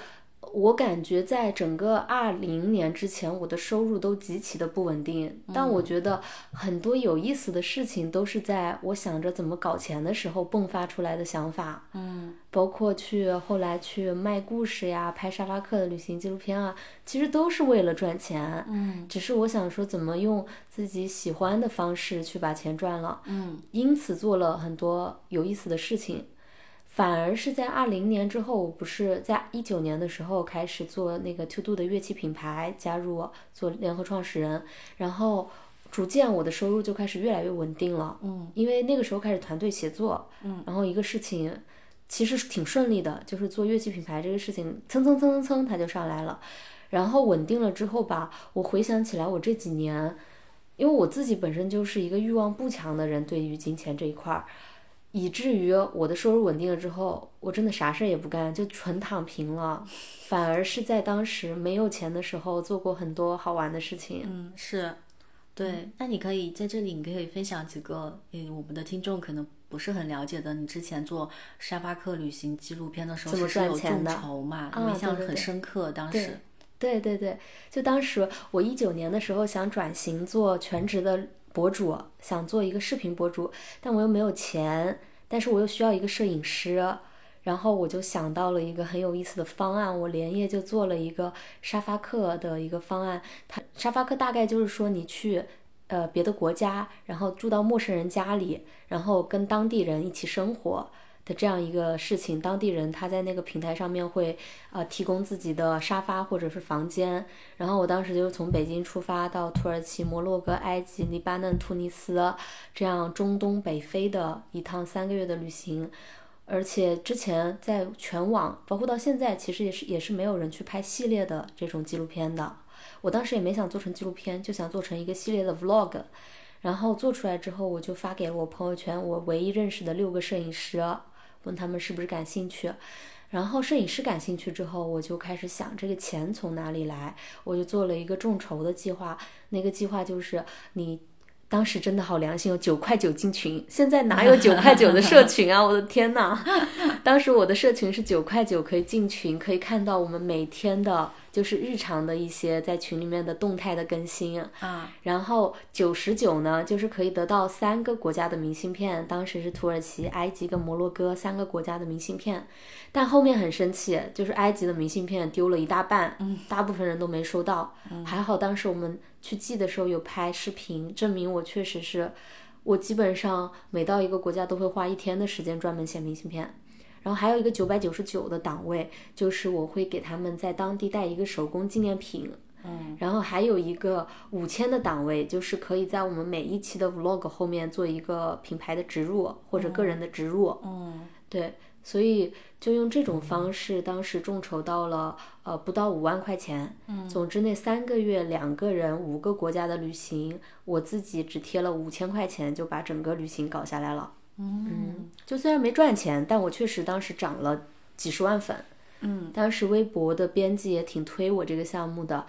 我感觉在整个二零年之前，我的收入都极其的不稳定。但我觉得很多有意思的事情都是在我想着怎么搞钱的时候迸发出来的想法，嗯，包括去后来去卖故事呀、拍沙发客的旅行纪录片啊，其实都是为了赚钱，嗯，只是我想说怎么用自己喜欢的方式去把钱赚了，嗯，因此做了很多有意思的事情。反而是在二零年之后，我不是在一九年的时候开始做那个 To Do 的乐器品牌，加入做联合创始人，然后逐渐我的收入就开始越来越稳定了。嗯，因为那个时候开始团队协作，嗯，然后一个事情其实是挺顺利的，就是做乐器品牌这个事情蹭蹭蹭蹭蹭它就上来了，然后稳定了之后吧，我回想起来我这几年，因为我自己本身就是一个欲望不强的人，对于金钱这一块儿。以至于我的收入稳定了之后，我真的啥事儿也不干，就纯躺平了。反而是在当时没有钱的时候，做过很多好玩的事情。嗯，是，对。那你可以在这里，你可以分享几个，嗯，我们的听众可能不是很了解的。你之前做沙发客旅行纪录片的时候，是有众筹嘛？我印象很深刻，当时。对对对，就当时我一九年的时候想转型做全职的博主，想做一个视频博主，但我又没有钱，但是我又需要一个摄影师，然后我就想到了一个很有意思的方案，我连夜就做了一个沙发客的一个方案。它沙发客大概就是说你去呃别的国家，然后住到陌生人家里，然后跟当地人一起生活。的这样一个事情，当地人他在那个平台上面会呃提供自己的沙发或者是房间，然后我当时就从北京出发到土耳其、摩洛哥、埃及、黎巴嫩、突尼斯这样中东北非的一趟三个月的旅行，而且之前在全网，包括到现在，其实也是也是没有人去拍系列的这种纪录片的。我当时也没想做成纪录片，就想做成一个系列的 vlog。然后做出来之后，我就发给了我朋友圈我唯一认识的六个摄影师，问他们是不是感兴趣。然后摄影师感兴趣之后，我就开始想这个钱从哪里来，我就做了一个众筹的计划。那个计划就是你当时真的好良心哦，九块九进群，现在哪有九块九的社群啊？我的天呐！当时我的社群是九块九可以进群，可以看到我们每天的。就是日常的一些在群里面的动态的更新啊，然后九十九呢，就是可以得到三个国家的明信片，当时是土耳其、埃及跟摩洛哥三个国家的明信片，但后面很生气，就是埃及的明信片丢了一大半，嗯，大部分人都没收到，还好当时我们去寄的时候有拍视频，证明我确实是，我基本上每到一个国家都会花一天的时间专门写明信片。然后还有一个九百九十九的档位，就是我会给他们在当地带一个手工纪念品。嗯，然后还有一个五千的档位，就是可以在我们每一期的 vlog 后面做一个品牌的植入或者个人的植入。嗯，对，所以就用这种方式，当时众筹到了呃不到五万块钱。嗯，总之那三个月两个人五个国家的旅行，我自己只贴了五千块钱就把整个旅行搞下来了。嗯，就虽然没赚钱，但我确实当时涨了几十万粉。嗯，当时微博的编辑也挺推我这个项目的，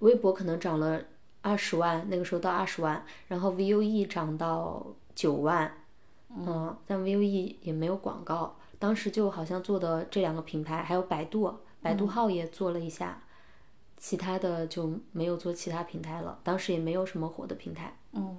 微博可能涨了二十万，那个时候到二十万，然后 VUE 涨到九万，嗯，但 VUE 也没有广告，当时就好像做的这两个品牌，还有百度，百度号也做了一下，其他的就没有做其他平台了，当时也没有什么火的平台。嗯，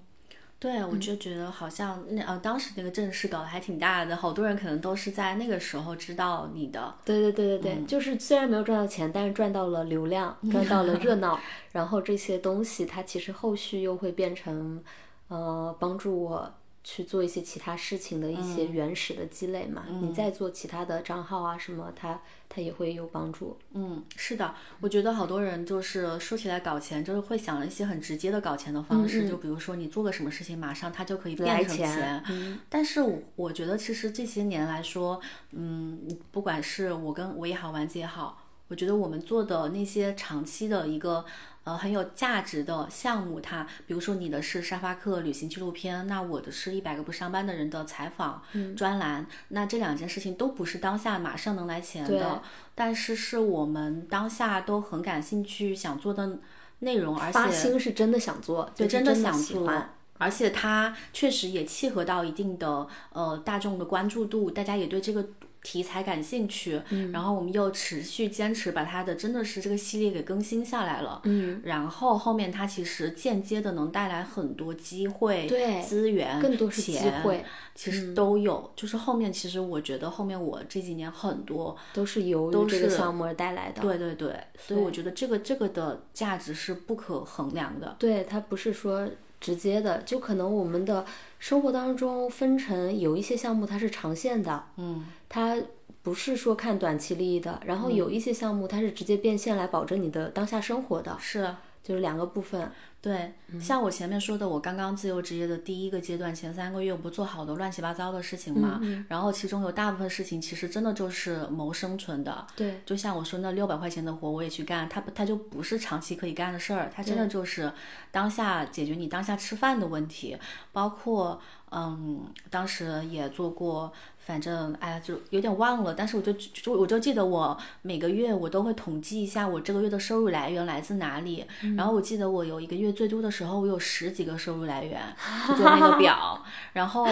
对，我就觉得好像那呃，当时那个阵势搞得还挺大的，好多人可能都是在那个时候知道你的。对对对对对，就是虽然没有赚到钱，但是赚到了流量，赚到了热闹，然后这些东西它其实后续又会变成，呃，帮助我。去做一些其他事情的一些原始的积累嘛，你再做其他的账号啊什么，它它也会有帮助。嗯，是的，我觉得好多人就是说起来搞钱，就是会想一些很直接的搞钱的方式，就比如说你做个什么事情，马上它就可以变成钱。但是我觉得其实这些年来说，嗯，不管是我跟我也好，丸子也好，我觉得我们做的那些长期的一个。呃，很有价值的项目，它比如说你的是沙发客旅行纪录片，那我的是一百个不上班的人的采访专栏，那这两件事情都不是当下马上能来钱的，但是是我们当下都很感兴趣想做的内容，而且发心是真的想做，对，真的想做，而且它确实也契合到一定的呃大众的关注度，大家也对这个。题材感兴趣，然后我们又持续坚持把它的真的是这个系列给更新下来了，嗯，然后后面它其实间接的能带来很多机会、对资源、更多是机会，其实都有。就是后面其实我觉得后面我这几年很多都是由这个项目而带来的，对对对，所以我觉得这个这个的价值是不可衡量的。对，它不是说直接的，就可能我们的生活当中分成有一些项目它是长线的，嗯。它不是说看短期利益的，然后有一些项目它是直接变现来保证你的当下生活的，是，就是两个部分。对，像我前面说的，我刚刚自由职业的第一个阶段，前三个月我不做好多乱七八糟的事情嘛，然后其中有大部分事情其实真的就是谋生存的。对，就像我说那六百块钱的活我也去干，它不它就不是长期可以干的事儿，它真的就是当下解决你当下吃饭的问题，包括嗯，当时也做过。反正哎呀，就有点忘了，但是我就就我就记得我每个月我都会统计一下我这个月的收入来源来自哪里。然后我记得我有一个月最多的时候，我有十几个收入来源，就做那个 表。然后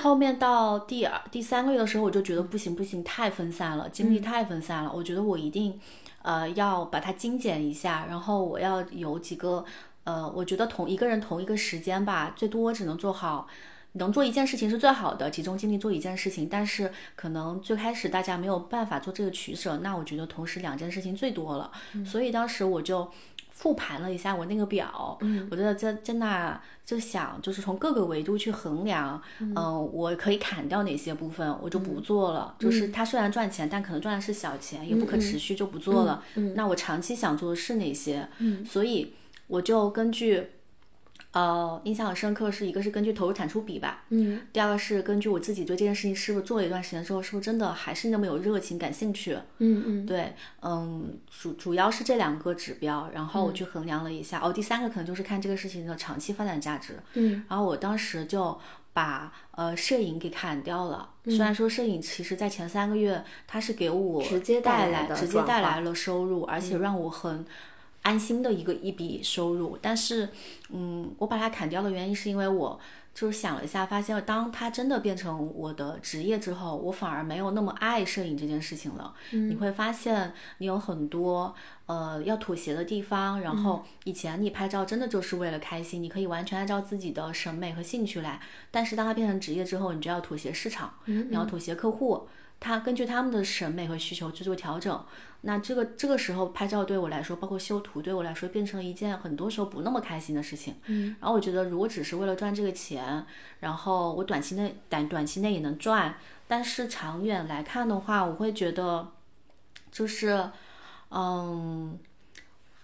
后面到第二、第三个月的时候，我就觉得不行不行，太分散了，精力太分散了。我觉得我一定呃要把它精简一下，然后我要有几个呃，我觉得同一个人同一个时间吧，最多只能做好。能做一件事情是最好的，集中精力做一件事情。但是可能最开始大家没有办法做这个取舍，那我觉得同时两件事情最多了。所以当时我就复盘了一下我那个表，我觉得在在那就想，就是从各个维度去衡量，嗯，我可以砍掉哪些部分，我就不做了。就是它虽然赚钱，但可能赚的是小钱，也不可持续，就不做了。那我长期想做的是哪些？所以我就根据。呃，印象很深刻，是一个是根据投入产出比吧，嗯，第二个是根据我自己对这件事情是不是做了一段时间之后，是不是真的还是那么有热情、感兴趣，嗯嗯，对，嗯，主主要是这两个指标，然后我去衡量了一下，哦，第三个可能就是看这个事情的长期发展价值，嗯，然后我当时就把呃摄影给砍掉了，虽然说摄影其实在前三个月它是给我直接带来直接带来了收入，而且让我很。安心的一个一笔收入，但是，嗯，我把它砍掉的原因是因为我就是想了一下，发现当它真的变成我的职业之后，我反而没有那么爱摄影这件事情了。你会发现你有很多呃要妥协的地方，然后以前你拍照真的就是为了开心，你可以完全按照自己的审美和兴趣来，但是当它变成职业之后，你就要妥协市场，你要妥协客户，他根据他们的审美和需求去做调整。那这个这个时候拍照对我来说，包括修图对我来说，变成一件很多时候不那么开心的事情。嗯，然后我觉得，如果只是为了赚这个钱，然后我短期内短短期内也能赚，但是长远来看的话，我会觉得，就是，嗯，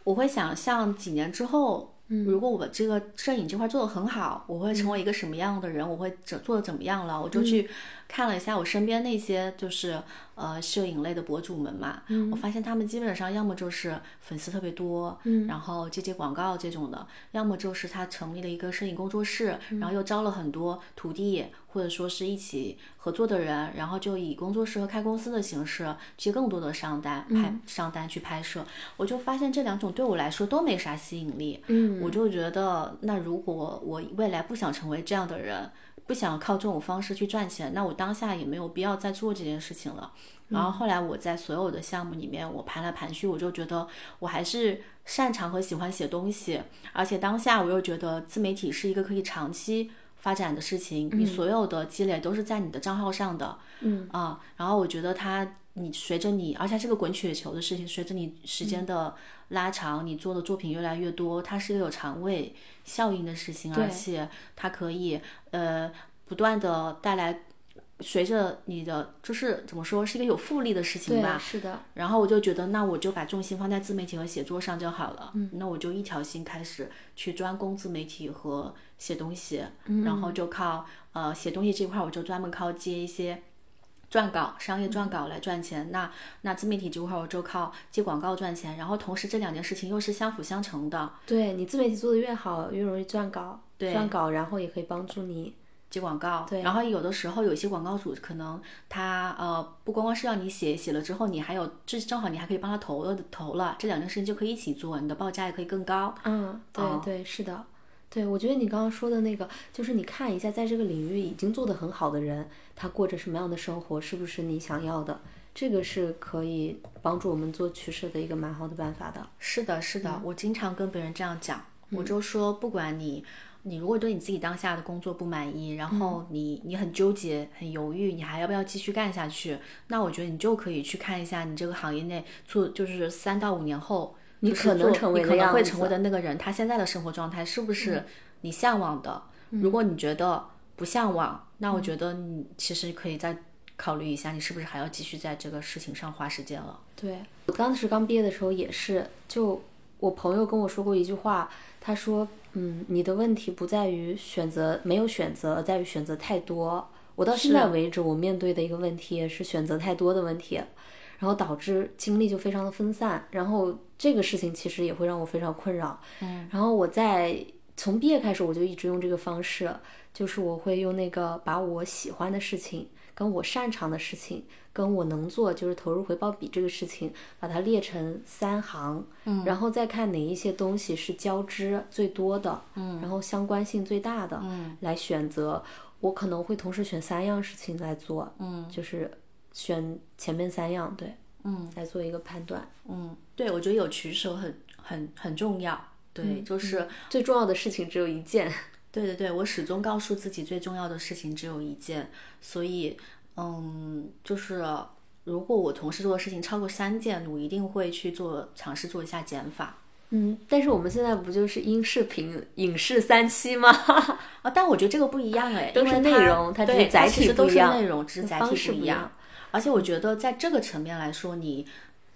我会想象几年之后。如果我这个摄影这块做得很好，我会成为一个什么样的人？我会怎做的怎么样了？我就去看了一下我身边那些就是呃摄影类的博主们嘛，我发现他们基本上要么就是粉丝特别多，然后接接广告这种的，要么就是他成立了一个摄影工作室，然后又招了很多徒弟。或者说是一起合作的人，然后就以工作室和开公司的形式接更多的上单拍上单去拍摄，我就发现这两种对我来说都没啥吸引力。嗯，我就觉得那如果我未来不想成为这样的人，不想靠这种方式去赚钱，那我当下也没有必要再做这件事情了。然后后来我在所有的项目里面，我盘来盘去，我就觉得我还是擅长和喜欢写东西，而且当下我又觉得自媒体是一个可以长期发展的事情，你所有的积累都是在你的账号上的，嗯。啊，然后我觉得它，你随着你，而且这个滚雪球的事情，随着你时间的拉长，你做的作品越来越多，它是一个有长尾效应的事情，而且它可以呃不断的带来。随着你的就是怎么说，是一个有复利的事情吧。是的。然后我就觉得，那我就把重心放在自媒体和写作上就好了。嗯。那我就一条心开始去专攻自媒体和写东西，然后就靠呃写东西这块，我就专门靠接一些撰稿、商业撰稿来赚钱。那那自媒体这块，我就靠接广告赚钱。然后同时这两件事情又是相辅相成的。对你自媒体做的越好，越容易撰稿。对。撰稿，然后也可以帮助你。接广告，对然后有的时候有些广告主可能他呃不光光是让你写，写了之后你还有这正好你还可以帮他投了投了，这两件事情就可以一起做，你的报价也可以更高。嗯，对对是的，对我觉得你刚刚说的那个就是你看一下在这个领域已经做得很好的人，他过着什么样的生活，是不是你想要的？这个是可以帮助我们做取舍的一个蛮好的办法的。是的，是的，我经常跟别人这样讲，我就说不管你。你如果对你自己当下的工作不满意，然后你你很纠结、很犹豫，你还要不要继续干下去？那我觉得你就可以去看一下你这个行业内做，就是三到五年后，你可能成为你可能会成为的那个人，他现在的生活状态是不是你向往的？如果你觉得不向往，那我觉得你其实可以再考虑一下，你是不是还要继续在这个事情上花时间了？对我当时刚毕业的时候也是，就我朋友跟我说过一句话，他说。嗯，你的问题不在于选择没有选择，而在于选择太多。我到现在为止，我面对的一个问题也是选择太多的问题，然后导致精力就非常的分散。然后这个事情其实也会让我非常困扰。嗯，然后我在从毕业开始，我就一直用这个方式，就是我会用那个把我喜欢的事情跟我擅长的事情。跟我能做就是投入回报比这个事情，把它列成三行，嗯，然后再看哪一些东西是交织最多的，嗯，然后相关性最大的，嗯，来选择。我可能会同时选三样事情来做，嗯，就是选前面三样，对，嗯，来做一个判断，嗯，对，我觉得有取舍很很很重要，对，就是最重要的事情只有一件，对对对，我始终告诉自己最重要的事情只有一件，所以。嗯，就是如果我同时做的事情超过三件，我一定会去做尝试做一下减法。嗯，但是我们现在不就是音视频、影视三期吗？啊，但我觉得这个不一样哎，都是内容，它只是载体不一样，内容只是载体不一样。而且我觉得在这个层面来说，你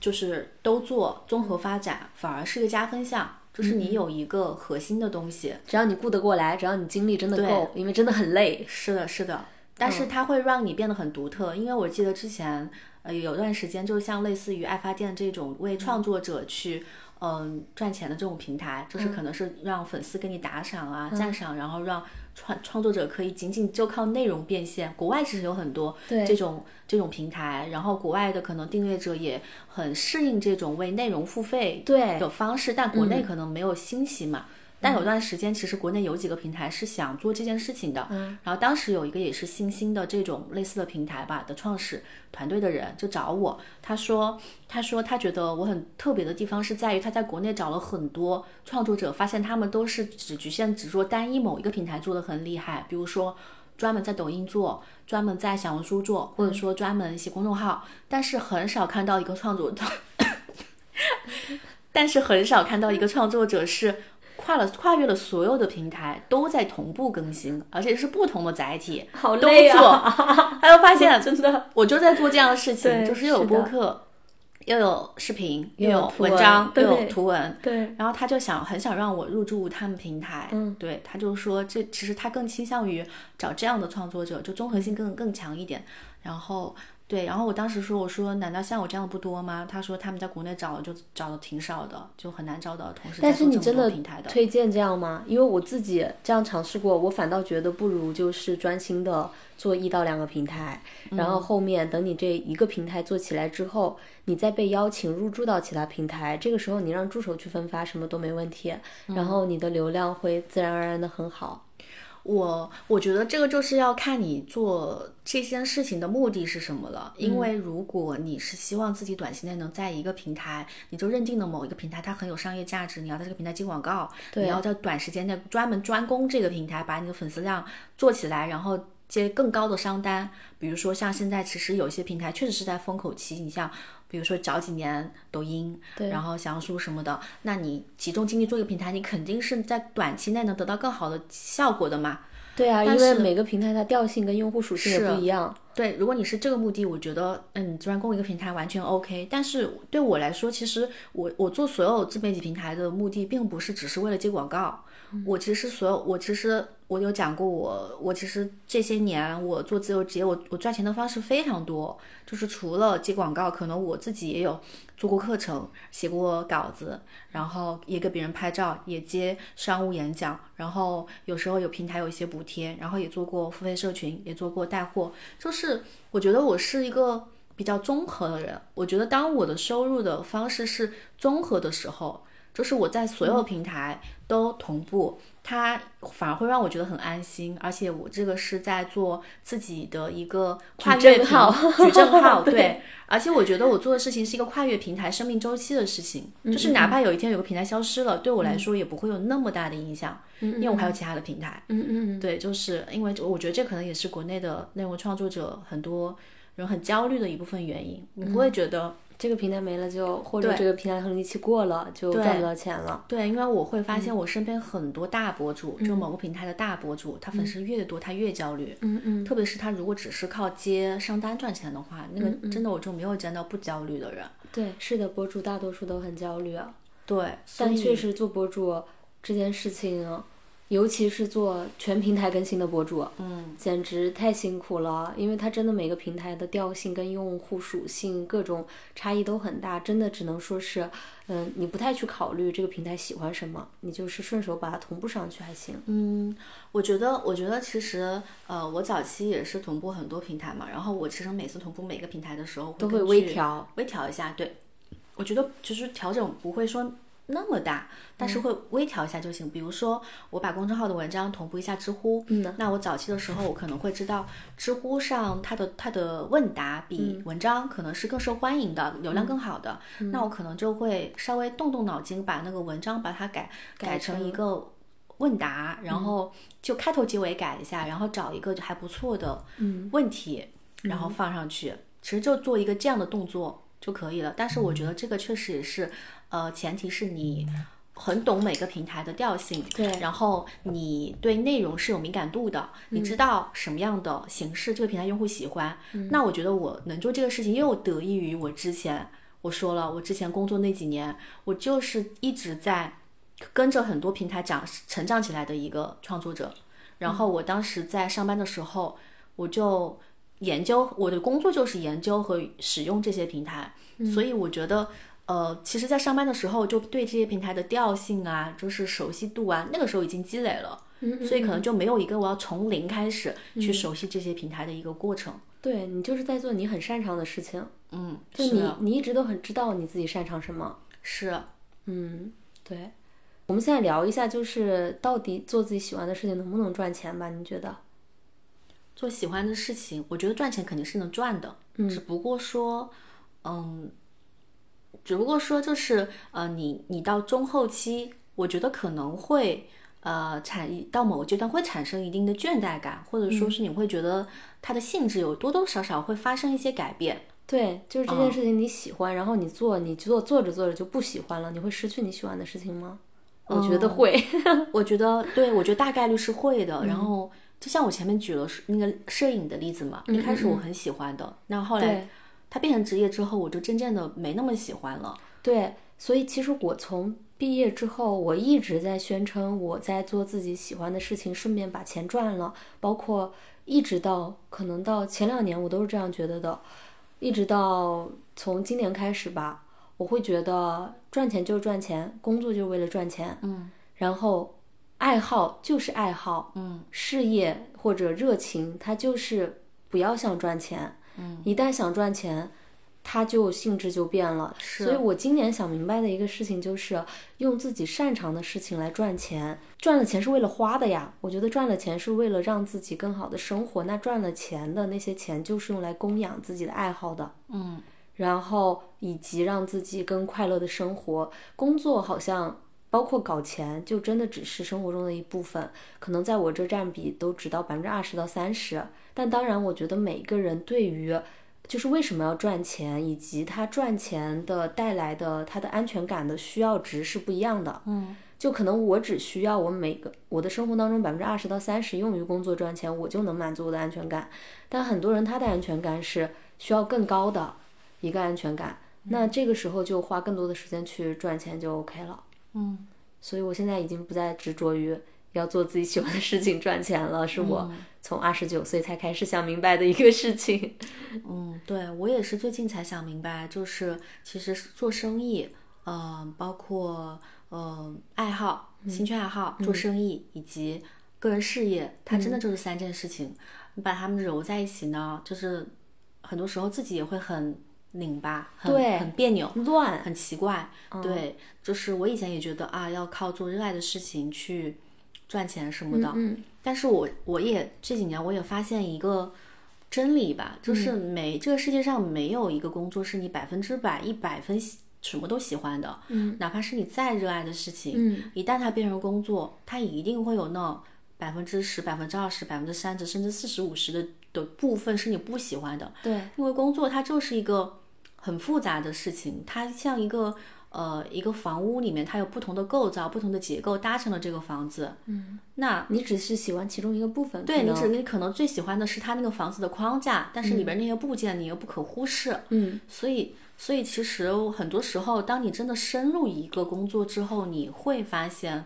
就是都做综合发展，反而是个加分项。就是你有一个核心的东西，只要你顾得过来，只要你精力真的够，因为真的很累。是的，是的。但是它会让你变得很独特，因为我记得之前，呃，有段时间，就像类似于爱发电这种为创作者去，嗯，赚钱的这种平台，就是可能是让粉丝给你打赏啊、赞赏，然后让创创作者可以仅仅就靠内容变现。国外其实有很多这种这种平台，然后国外的可能订阅者也很适应这种为内容付费的方式，但国内可能没有兴起嘛。但有段时间，其实国内有几个平台是想做这件事情的。嗯，然后当时有一个也是新兴的这种类似的平台吧的创始团队的人就找我，他说，他说他觉得我很特别的地方是在于他在国内找了很多创作者，发现他们都是只局限只做单一某一个平台做的很厉害，比如说专门在抖音做，专门在小红书做，或者说专门写公众号，但是很少看到一个创作者，但是很少看到一个创作者是。跨了跨越了所有的平台，都在同步更新，而且是不同的载体，好累啊！还有发现，真的，我就在做这样的事情，就是又有播客，又有视频，又有文章，又有图文，对。然后他就想很想让我入驻他们平台，嗯，对，他就说这其实他更倾向于找这样的创作者，就综合性更更强一点，然后。对，然后我当时说，我说难道像我这样的不多吗？他说他们在国内找就找的挺少的，就很难找到同时但是你真的推荐这样吗？因为我自己这样尝试过，我反倒觉得不如就是专心的做一到两个平台，然后后面等你这一个平台做起来之后，你再被邀请入驻到其他平台，这个时候你让助手去分发什么都没问题，然后你的流量会自然而然的很好。我我觉得这个就是要看你做这件事情的目的是什么了。因为如果你是希望自己短期内能在一个平台，你就认定了某一个平台它很有商业价值，你要在这个平台接广告，你要在短时间内专门专攻这个平台，把你的粉丝量做起来，然后接更高的商单。比如说像现在其实有些平台确实是在风口期，你像。比如说早几年抖音，然后小红书什么的，那你集中精力做一个平台，你肯定是在短期内能得到更好的效果的嘛？对啊，因为每个平台它调性跟用户属性也不一样。对，如果你是这个目的，我觉得，嗯，专攻一个平台完全 OK。但是对我来说，其实我我做所有自媒体平台的目的，并不是只是为了接广告。我其实所有，我其实我有讲过，我我其实这些年我做自由职业，我我赚钱的方式非常多，就是除了接广告，可能我自己也有做过课程，写过稿子，然后也给别人拍照，也接商务演讲，然后有时候有平台有一些补贴，然后也做过付费社群，也做过带货，就是我觉得我是一个比较综合的人。我觉得当我的收入的方式是综合的时候。就是我在所有平台都同步，它反而会让我觉得很安心，而且我这个是在做自己的一个跨越号，矩阵号，对。而且我觉得我做的事情是一个跨越平台生命周期的事情，就是哪怕有一天有个平台消失了，对我来说也不会有那么大的影响，因为我还有其他的平台。嗯嗯，对，就是因为我觉得这可能也是国内的内容创作者很多人很焦虑的一部分原因，你不会觉得。这个平台没了就，或者这个平台红利期过了就赚不到钱了。对，因为我会发现我身边很多大博主，就某个平台的大博主，他粉丝越多，他越焦虑。嗯嗯。特别是他如果只是靠接商单赚钱的话，那个真的我就没有见到不焦虑的人。对，是的，博主大多数都很焦虑啊。对，但确实做博主这件事情。尤其是做全平台更新的博主，嗯，简直太辛苦了，因为它真的每个平台的调性跟用户属性各种差异都很大，真的只能说是，嗯，你不太去考虑这个平台喜欢什么，你就是顺手把它同步上去还行。嗯，我觉得，我觉得其实，呃，我早期也是同步很多平台嘛，然后我其实每次同步每个平台的时候都会微调，微调一下。对，我觉得其实调整不会说。那么大，但是会微调一下就行。比如说，我把公众号的文章同步一下知乎。嗯，那我早期的时候，我可能会知道知乎上它的它的问答比文章可能是更受欢迎的，流量更好的。那我可能就会稍微动动脑筋，把那个文章把它改改成一个问答，然后就开头结尾改一下，然后找一个还不错的问题，然后放上去。其实就做一个这样的动作就可以了。但是我觉得这个确实也是。呃，前提是你很懂每个平台的调性，对，然后你对内容是有敏感度的，你知道什么样的形式这个平台用户喜欢。那我觉得我能做这个事情，又得益于我之前我说了，我之前工作那几年，我就是一直在跟着很多平台长成长起来的一个创作者。然后我当时在上班的时候，我就研究我的工作就是研究和使用这些平台，所以我觉得。呃，其实，在上班的时候，就对这些平台的调性啊，就是熟悉度啊，那个时候已经积累了，所以可能就没有一个我要从零开始去熟悉这些平台的一个过程。对你就是在做你很擅长的事情，嗯，就你你一直都很知道你自己擅长什么。是，嗯，对。我们现在聊一下，就是到底做自己喜欢的事情能不能赚钱吧？你觉得？做喜欢的事情，我觉得赚钱肯定是能赚的，只不过说，嗯。只不过说，就是呃，你你到中后期，我觉得可能会呃产到某个阶段会产生一定的倦怠感，或者说是你会觉得它的性质有多多少少会发生一些改变。对，就是这件事情你喜欢，然后你做，你做做着做着就不喜欢了，你会失去你喜欢的事情吗？我觉得会，我觉得对，我觉得大概率是会的。然后就像我前面举了那个摄影的例子嘛，一开始我很喜欢的，那后来。它变成职业之后，我就渐渐的没那么喜欢了。对，所以其实我从毕业之后，我一直在宣称我在做自己喜欢的事情，顺便把钱赚了。包括一直到可能到前两年，我都是这样觉得的。一直到从今年开始吧，我会觉得赚钱就是赚钱，工作就是为了赚钱。嗯。然后爱好就是爱好。嗯。事业或者热情，它就是不要想赚钱。嗯，一旦想赚钱，它就性质就变了。所以我今年想明白的一个事情就是，用自己擅长的事情来赚钱。赚了钱是为了花的呀，我觉得赚了钱是为了让自己更好的生活。那赚了钱的那些钱就是用来供养自己的爱好的。嗯，然后以及让自己更快乐的生活。工作好像包括搞钱，就真的只是生活中的一部分，可能在我这占比都只到百分之二十到三十。但当然，我觉得每个人对于就是为什么要赚钱，以及他赚钱的带来的他的安全感的需要值是不一样的。嗯，就可能我只需要我每个我的生活当中百分之二十到三十用于工作赚钱，我就能满足我的安全感。但很多人他的安全感是需要更高的一个安全感，那这个时候就花更多的时间去赚钱就 OK 了。嗯，所以我现在已经不再执着于要做自己喜欢的事情赚钱了，是我从二十九岁才开始想明白的一个事情。嗯，对我也是最近才想明白，就是其实做生意，呃，包括呃爱好、兴趣爱好、做生意以及个人事业，它真的就是三件事情。你把它们揉在一起呢，就是很多时候自己也会很拧巴，很对很别扭，乱，很奇怪。对，就是我以前也觉得啊，要靠做热爱的事情去赚钱什么的。嗯但是我我也这几年我也发现一个真理吧，就是没、这个世界上没有一个工作是你百分之百一百分喜什么都喜欢的，嗯，哪怕是你再热爱的事情，嗯，一旦它变成工作，它一定会有那百分之十、百分之二十、百分之三十，甚至四十五十的的部分是你不喜欢的，对，因为工作它就是一个很复杂的事情，它像一个呃一个房屋里面，它有不同的构造、不同的结构搭成了这个房子。嗯，那你只是喜欢其中一个部分，对你只你可能最喜欢的是它那个房子的框架，但是里边那些部件你又不可忽视。嗯，所以所以其实很多时候，当你真的深入一个工作之后，你会发现。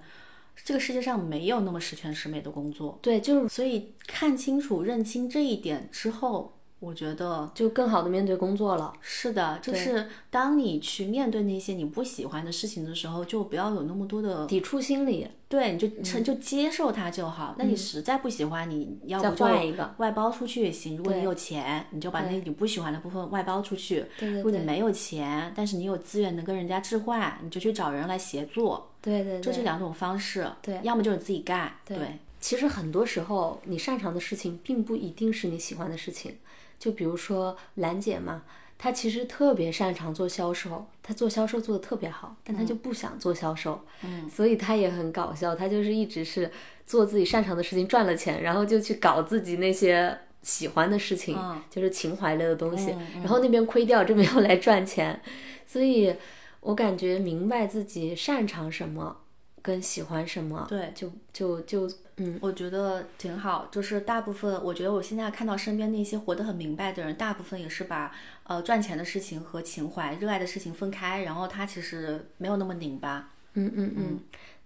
这个世界上没有那么十全十美的工作，对，就是所以看清楚、认清这一点之后，我觉得就更好的面对工作了。是的，就是当你去面对那些你不喜欢的事情的时候，就不要有那么多的抵触心理，对，你就成就接受它就好。那你实在不喜欢，你要不就换一个外包出去也行。如果你有钱，你就把那你不喜欢的部分外包出去。对对如果你没有钱，但是你有资源能跟人家置换，你就去找人来协作，对对对，就这两种方式。对要么就是自己干。对，其实很多时候，你擅长的事情并不一定是你喜欢的事情。就比如说兰姐嘛，她其实特别擅长做销售，她做销售做的特别好，但她就不想做销售，嗯，所以她也很搞笑，她就是一直是做自己擅长的事情赚了钱，然后就去搞自己那些喜欢的事情，就是情怀类的东西，然后那边亏掉，这边又来赚钱，所以我感觉明白自己擅长什么。跟喜欢什么，对，就就就嗯，我觉得挺好。就是大部分，我觉得我现在看到身边那些活得很明白的人，大部分也是把呃赚钱的事情和情怀、热爱的事情分开，然后他其实没有那么拧巴。嗯嗯嗯。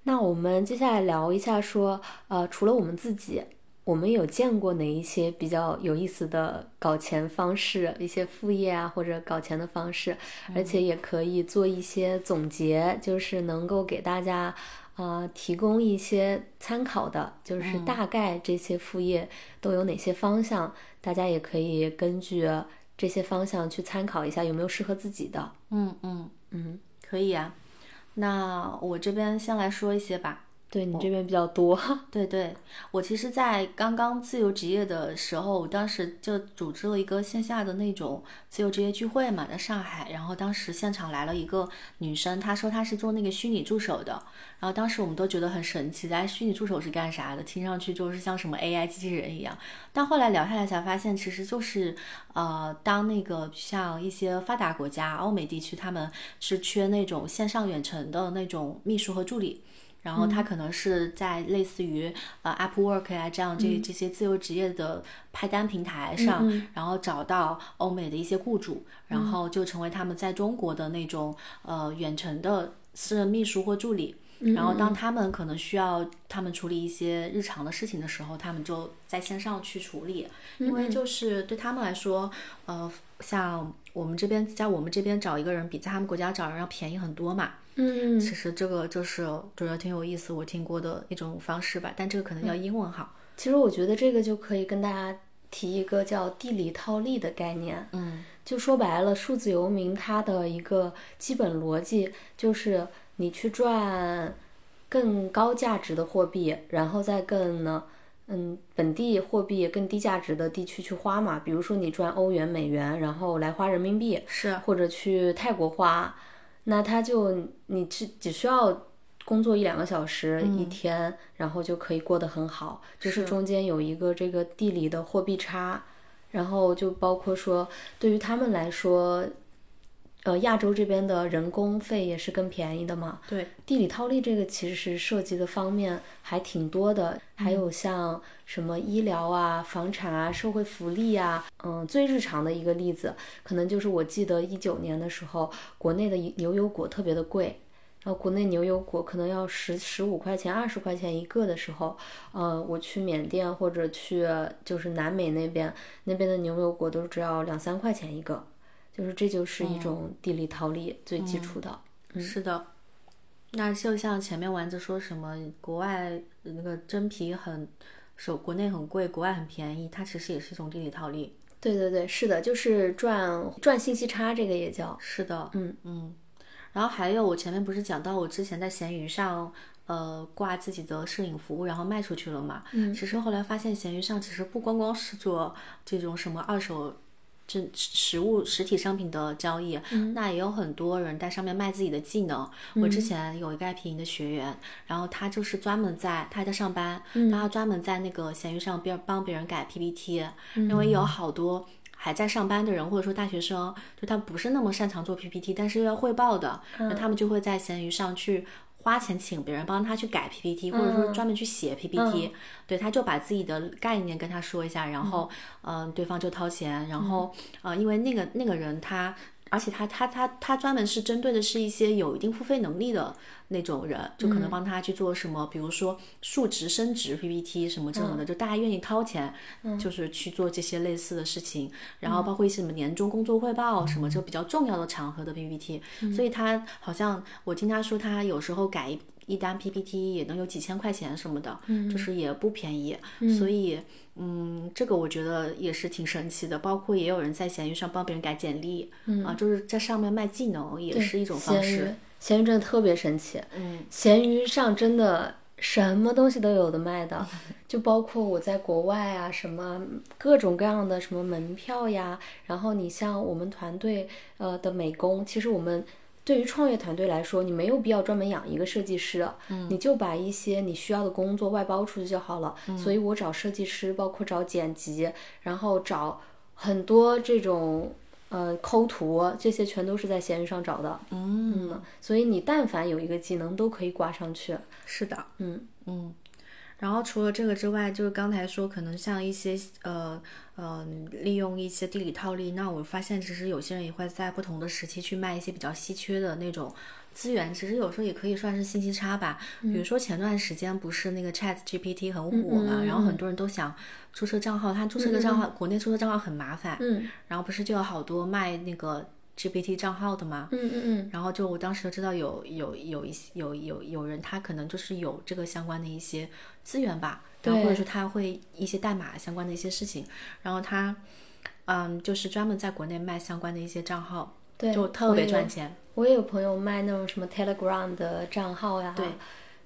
那我们接下来聊一下，说呃，除了我们自己，我们有见过哪一些比较有意思的搞钱方式，一些副业啊，或者搞钱的方式，而且也可以做一些总结，就是能够给大家。呃，提供一些参考的，就是大概这些副业都有哪些方向，嗯、大家也可以根据这些方向去参考一下，有没有适合自己的。嗯嗯嗯，可以啊。那我这边先来说一些吧。对你这边比较多，对对，我其实，在刚刚自由职业的时候，我当时就组织了一个线下的那种自由职业聚会嘛，在上海。然后当时现场来了一个女生，她说她是做那个虚拟助手的。然后当时我们都觉得很神奇，哎，虚拟助手是干啥的？听上去就是像什么 AI 机器人一样。但后来聊下来才发现，其实就是呃，当那个像一些发达国家、欧美地区，他们是缺那种线上远程的那种秘书和助理。然后他可能是在类似于呃 Upwork 啊这样这这些自由职业的派单平台上，然后找到欧美的一些雇主，然后就成为他们在中国的那种呃远程的私人秘书或助理。然后当他们可能需要他们处理一些日常的事情的时候，他们就在线上去处理，因为就是对他们来说，呃，像我们这边在我们这边找一个人，比在他们国家找人要便宜很多嘛。嗯，其实这个就是觉得挺有意思，我听过的一种方式吧，但这个可能要英文好。其实我觉得这个就可以跟大家提一个叫地理套利的概念。嗯，就说白了，数字游民它的一个基本逻辑就是你去赚更高价值的货币，然后再更呢，嗯，本地货币更低价值的地区去花嘛。比如说你赚欧元、美元，然后来花人民币，是或者去泰国花，那他就你只只需要工作一两个小时一天，然后就可以过得很好。就是中间有一个这个地理的货币差，然后就包括说对于他们来说。呃，亚洲这边的人工费也是更便宜的嘛。对，地理套利这个其实涉及的方面还挺多的，还有像什么医疗啊、房产啊、社会福利啊，嗯，最日常的一个例子，可能就是我记得一九年的时候，国内的牛油果特别的贵，然后国内牛油果可能要十十五块钱、二十块钱一个的时候，呃，我去缅甸或者去就是南美那边，那边的牛油果都只要两三块钱一个。就是这就是一种地理套利最基础的，是的。那就像前面丸子说什么，国外那个真皮很，手国内很贵，国外很便宜，它其实也是一种地理套利。对对对，是的，就是赚赚信息差，这个也叫。是的，嗯嗯。然后还有我前面不是讲到我之前在闲鱼上，呃，挂自己的摄影服务，然后卖出去了嘛？嗯。其实后来发现闲鱼上其实不光光是做这种什么二手。是实物实体商品的交易，那也有很多人在上面卖自己的技能。我之前有一个爱皮营的学员，然后他就是专门在他还在上班，他专门在那个闲鱼上边帮别人改 PPT，因为有好多还在上班的人或者说大学生，就他不是那么擅长做 PPT，但是又要汇报的，那他们就会在闲鱼上去。花钱请别人帮他去改 PPT，或者说专门去写 PPT，对，他就把自己的概念跟他说一下，然后，嗯，对方就掏钱，然后，呃，因为那个那个人他。而且他他他他专门是针对的是一些有一定付费能力的那种人，就可能帮他去做什么，比如说数值升值 PPT 什么这种的，就大家愿意掏钱，就是去做这些类似的事情。然后包括一些什么年终工作汇报什么，就比较重要的场合的 PPT。所以他好像我听他说，他有时候改一单 PPT 也能有几千块钱什么的，就是也不便宜。所以。嗯，这个我觉得也是挺神奇的。包括也有人在闲鱼上帮别人改简历，啊，就是在上面卖技能，也是一种方式。闲鱼真的特别神奇。嗯，闲鱼上真的什么东西都有的卖的，就包括我在国外啊，什么各种各样的什么门票呀。然后你像我们团队呃的美工，其实我们。对于创业团队来说，你没有必要专门养一个设计师，嗯，你就把一些你需要的工作外包出去就好了。所以我找设计师，包括找剪辑，然后找很多这种呃抠图，这些全都是在闲鱼上找的。嗯，所以你但凡有一个技能，都可以挂上去。是的，嗯嗯。然后除了这个之外，就是刚才说可能像一些呃呃利用一些地理套利，那我发现其实有些人也会在不同的时期去卖一些比较稀缺的那种资源，其实有时候也可以算是信息差吧。比如说前段时间不是那个 Chat GPT 很火嘛，然后很多人都想注册账号，他注册个账号，国内注册账号很麻烦，嗯，然后不是就有好多卖那个。GPT 账号的嘛，嗯嗯嗯，然后就我当时就知道有有有一些有有有人他可能就是有这个相关的一些资源吧，然后或者说他会一些代码相关的一些事情，然后他嗯就是专门在国内卖相关的一些账号，对，就特别赚钱。我也有朋友卖那种什么 Telegram 的账号呀，对，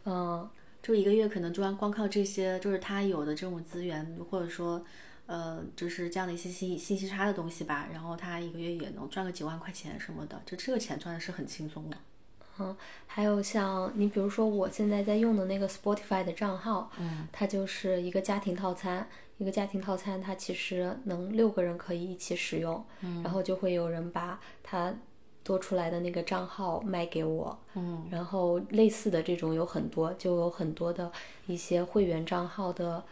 嗯，就一个月可能就光光靠这些，就是他有的这种资源，或者说。呃，就是这样的一些信信息差的东西吧，然后他一个月也能赚个几万块钱什么的，就这个钱赚的是很轻松的。嗯，还有像你比如说我现在在用的那个 Spotify 的账号，嗯，它就是一个家庭套餐，一个家庭套餐它其实能六个人可以一起使用，嗯，然后就会有人把它多出来的那个账号卖给我，嗯，然后类似的这种有很多，就有很多的一些会员账号的，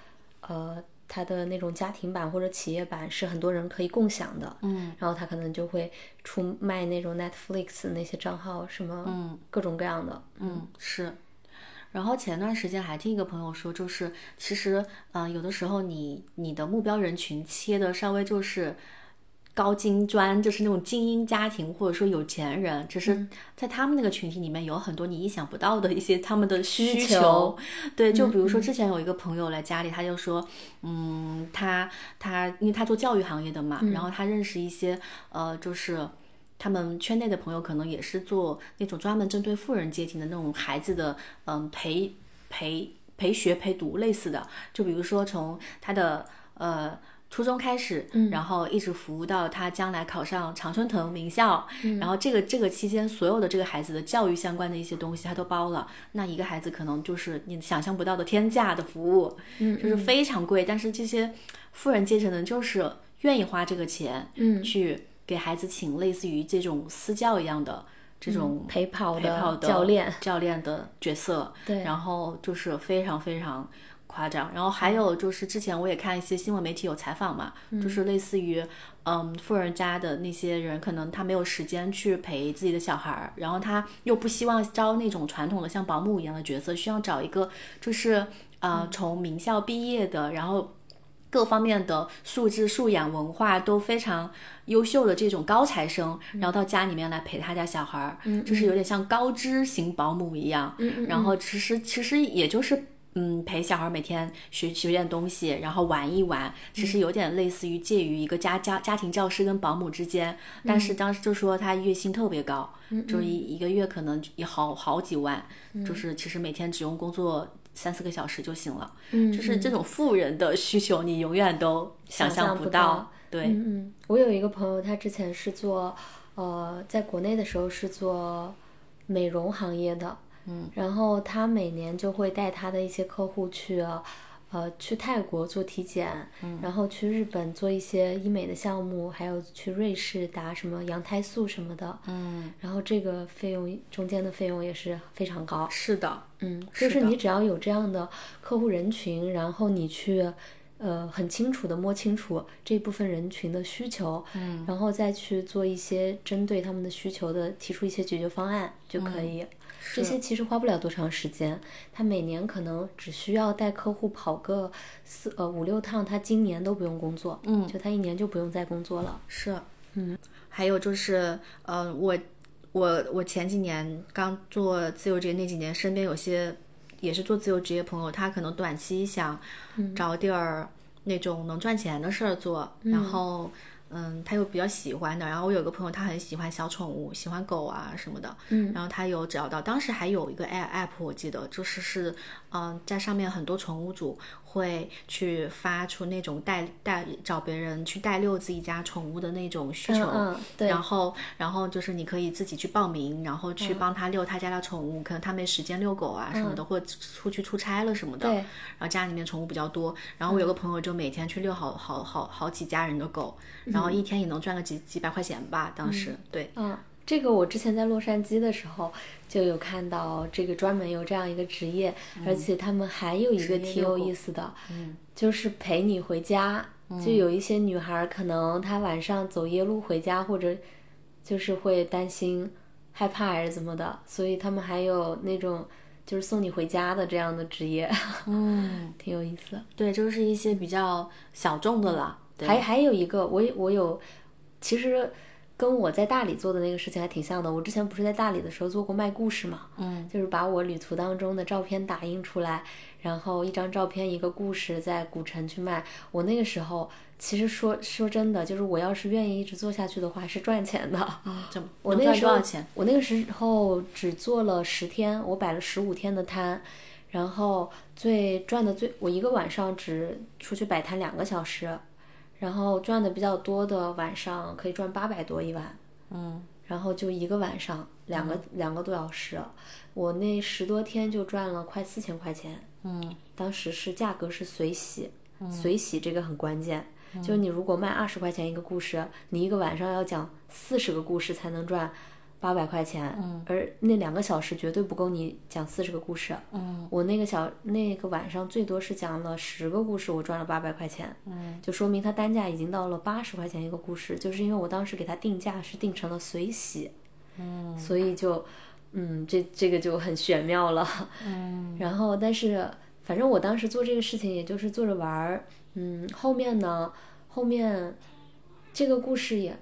呃。它的那种家庭版或者企业版是很多人可以共享的，嗯，然后他可能就会出卖那种 Netflix 那些账号，什么，嗯，各种各样的，嗯，是。然后前段时间还听一个朋友说，就是其实，嗯，有的时候你你的目标人群切的稍微就是高精专，就是那种精英家庭或者说有钱人，只是在他们那个群体里面有很多你意想不到的一些他们的需求。对，就比如说之前有一个朋友来家里，他就说，嗯，他他因为他做教育行业的嘛，然后他认识一些呃，就是他们圈内的朋友，可能也是做那种专门针对富人阶级的那种孩子的，嗯，陪陪陪学陪读类似的。就比如说从他的呃。初中开始，然后一直服务到他将来考上常春藤名校，然后这个这个期间所有的这个孩子的教育相关的一些东西他都包了。那一个孩子可能就是你想象不到的天价的服务，就是非常贵。但是这些富人阶层呢，就是愿意花这个钱，嗯，去给孩子请类似于这种私教一样的这种陪跑的教练教练的角色，对，然后就是非常非常。夸张，然后还有就是之前我也看一些新闻媒体有采访嘛，就是类似于，嗯，富人家的那些人，可能他没有时间去陪自己的小孩儿，然后他又不希望招那种传统的像保姆一样的角色，需要找一个就是呃从名校毕业的，然后各方面的素质、素养、文化都非常优秀的这种高材生，然后到家里面来陪他家小孩儿，就是有点像高知型保姆一样，然后其实其实也就是。嗯，陪小孩每天学学点东西，然后玩一玩，其实有点类似于介于一个家家家庭教师跟保姆之间。但是当时就说他月薪特别高，就一一个月可能也好好几万，就是其实每天只用工作三四个小时就行了。嗯，就是这种富人的需求，你永远都想象不到。对，嗯，我有一个朋友，他之前是做呃，在国内的时候是做美容行业的。嗯，然后他每年就会带他的一些客户去，呃，去泰国做体检，嗯，然后去日本做一些医美的项目，还有去瑞士打什么羊胎素什么的，嗯，然后这个费用中间的费用也是非常高。是的，嗯，就是你只要有这样的客户人群，然后你去，呃，很清楚的摸清楚这部分人群的需求，嗯，然后再去做一些针对他们的需求的提出一些解决方案就可以。这些其实花不了多长时间，他每年可能只需要带客户跑个四呃五六趟，他今年都不用工作，嗯，就他一年就不用再工作了。是，嗯，还有就是，呃，我我我前几年刚做自由职业那几年，身边有些也是做自由职业朋友，他可能短期想找点儿那种能赚钱的事儿做，然后。嗯，他又比较喜欢的。然后我有个朋友，他很喜欢小宠物，喜欢狗啊什么的。嗯，然后他有找到，当时还有一个 app，我记得就是是，嗯，在上面很多宠物主。会去发出那种带带找别人去带遛自己家宠物的那种需求，嗯，对。然后然后就是你可以自己去报名，然后去帮他遛他家的宠物，可能他没时间遛狗啊什么的，或者出去出差了什么的。对。然后家里面宠物比较多，然后我有个朋友就每天去遛好好好好几家人的狗，然后一天也能赚个几几百块钱吧。当时对。嗯。这个我之前在洛杉矶的时候就有看到，这个专门有这样一个职业，而且他们还有一个挺有意思的，就是陪你回家。就有一些女孩可能她晚上走夜路回家，或者就是会担心害怕还是怎么的，所以他们还有那种就是送你回家的这样的职业，嗯，挺有意思。对，就是一些比较小众的了。还还有一个，我我有，其实。跟我在大理做的那个事情还挺像的。我之前不是在大理的时候做过卖故事嘛，嗯，就是把我旅途当中的照片打印出来，然后一张照片一个故事在古城去卖。我那个时候其实说说真的，就是我要是愿意一直做下去的话，是赚钱的。怎么？我那个时候我那个时候只做了十天，我摆了十五天的摊，然后最赚的最，我一个晚上只出去摆摊两个小时。然后赚的比较多的晚上可以赚八百多一晚，嗯，然后就一个晚上两个两个多小时，我那十多天就赚了快四千块钱，嗯，当时是价格是随喜，随喜这个很关键，就你如果卖二十块钱一个故事，你一个晚上要讲四十个故事才能赚。八百块钱，而那两个小时绝对不够你讲四十个故事。嗯，我那个小那个晚上最多是讲了十个故事，我赚了八百块钱。嗯，就说明它单价已经到了八十块钱一个故事，就是因为我当时给它定价是定成了随喜。嗯，所以就，嗯，这这个就很玄妙了。嗯，然后但是反正我当时做这个事情也就是做着玩儿。嗯，后面呢，后面。这个故事也，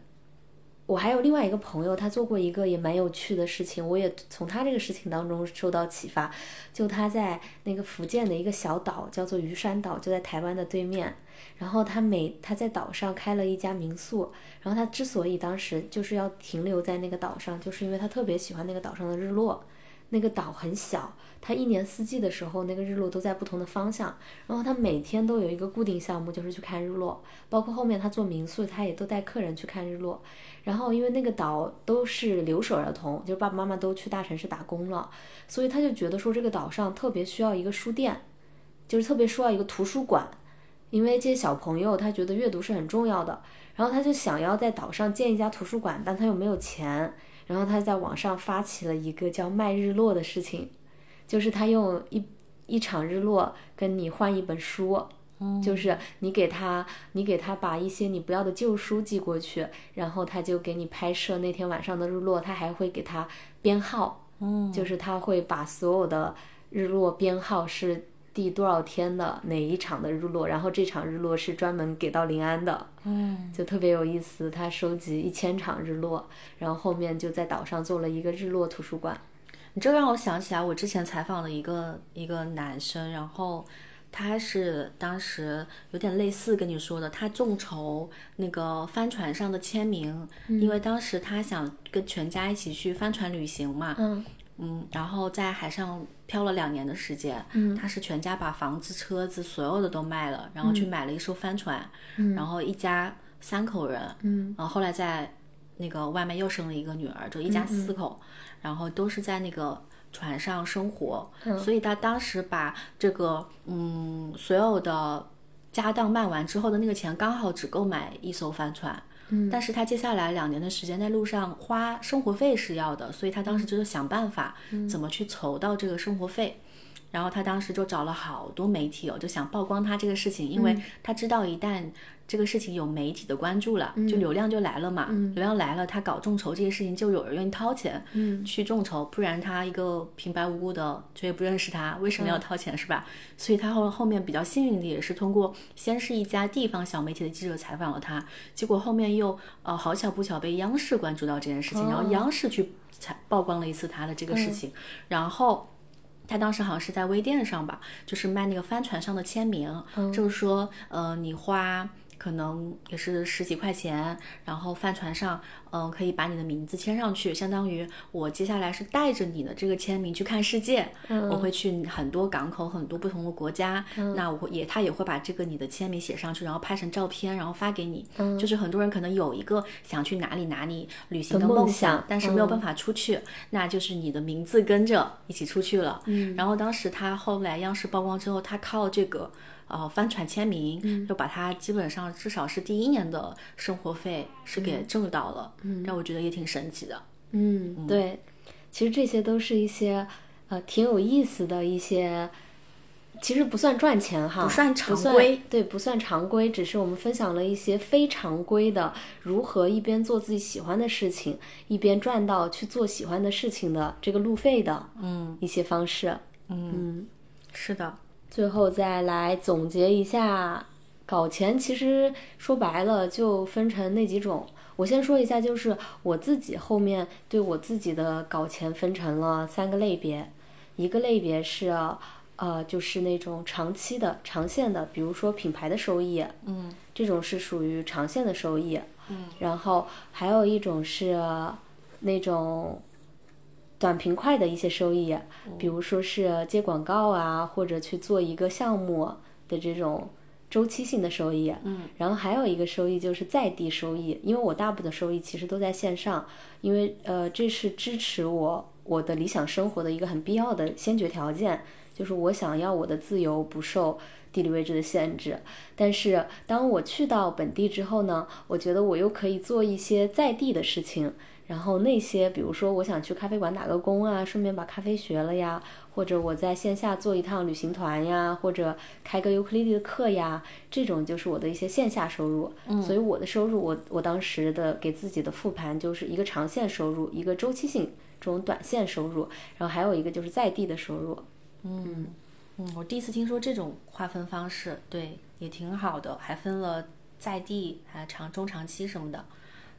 我还有另外一个朋友，他做过一个也蛮有趣的事情，我也从他这个事情当中受到启发。就他在那个福建的一个小岛，叫做鱼山岛，就在台湾的对面。然后他每他在岛上开了一家民宿。然后他之所以当时就是要停留在那个岛上，就是因为他特别喜欢那个岛上的日落。那个岛很小，它一年四季的时候，那个日落都在不同的方向。然后他每天都有一个固定项目，就是去看日落。包括后面他做民宿，他也都带客人去看日落。然后因为那个岛都是留守儿童，就是爸爸妈妈都去大城市打工了，所以他就觉得说这个岛上特别需要一个书店，就是特别需要一个图书馆，因为这些小朋友他觉得阅读是很重要的。然后他就想要在岛上建一家图书馆，但他又没有钱。然后他在网上发起了一个叫卖日落的事情，就是他用一一场日落跟你换一本书，就是你给他，你给他把一些你不要的旧书寄过去，然后他就给你拍摄那天晚上的日落，他还会给他编号，就是他会把所有的日落编号是。第多少天的哪一场的日落？然后这场日落是专门给到临安的，嗯，就特别有意思。他收集一千场日落，然后后面就在岛上做了一个日落图书馆。你这让我想起来，我之前采访了一个一个男生，然后他是当时有点类似跟你说的，他众筹那个帆船上的签名，因为当时他想跟全家一起去帆船旅行嘛，嗯。嗯，然后在海上漂了两年的时间，嗯，他是全家把房子、车子所有的都卖了，然后去买了一艘帆船，嗯，然后一家三口人，嗯，然后后来在那个外面又生了一个女儿，就一家四口，然后都是在那个船上生活，所以他当时把这个嗯所有的家当卖完之后的那个钱，刚好只够买一艘帆船。但是他接下来两年的时间在路上花生活费是要的，所以他当时就是想办法怎么去筹到这个生活费。然后他当时就找了好多媒体哦，就想曝光他这个事情，因为他知道一旦这个事情有媒体的关注了，就流量就来了嘛。流量来了，他搞众筹这些事情就有人愿意掏钱去众筹，不然他一个平白无故的，谁也不认识他，为什么要掏钱是吧？所以他后后面比较幸运的也是通过先是一家地方小媒体的记者采访了他，结果后面又呃好巧不巧被央视关注到这件事情，然后央视去采曝光了一次他的这个事情，然后。他当时好像是在微店上吧，就是卖那个帆船上的签名，就是说，呃，你花。可能也是十几块钱，然后帆船上，嗯，可以把你的名字签上去，相当于我接下来是带着你的这个签名去看世界，嗯我会去很多港口、很多不同的国家，嗯那我也他也会把这个你的签名写上去，然后拍成照片，然后发给你。嗯就是很多人可能有一个想去哪里哪里旅行的梦想，但是没有办法出去，那就是你的名字跟着一起出去了。然后当时他后来央视曝光之后，他靠这个。呃，帆船签名，就把他基本上至少是第一年的生活费是给挣到了，让我觉得也挺神奇的。嗯，对，其实这些都是一些呃挺有意思的一些，其实不算赚钱哈，不算常规，对，不算常规，只是我们分享了一些非常规的如何一边做自己喜欢的事情，一边赚到去做喜欢的事情的这个路费的，嗯，一些方式，嗯，是的。最后再来总结一下，搞钱其实说白了就分成那几种。我先说一下，就是我自己后面对我自己的搞钱分成了三个类别。一个类别是，呃，就是那种长期的、长线的，比如说品牌的收益，嗯，这种是属于长线的收益，嗯。然后还有一种是那种。短平快的一些收益，比如说是接广告啊，或者去做一个项目的这种周期性的收益。嗯，然后还有一个收益就是在地收益，因为我大部分的收益其实都在线上，因为呃这是支持我我的理想生活的一个很必要的先决条件，就是我想要我的自由不受地理位置的限制。但是当我去到本地之后呢，我觉得我又可以做一些在地的事情。然后那些，比如说我想去咖啡馆打个工啊，顺便把咖啡学了呀，或者我在线下做一趟旅行团呀，或者开个尤克里里的课呀，这种就是我的一些线下收入。嗯，所以我的收入，我我当时的给自己的复盘就是一个长线收入，一个周期性这种短线收入，然后还有一个就是在地的收入。嗯嗯，我第一次听说这种划分方式，对，也挺好的，还分了。在地还长中长期什么的。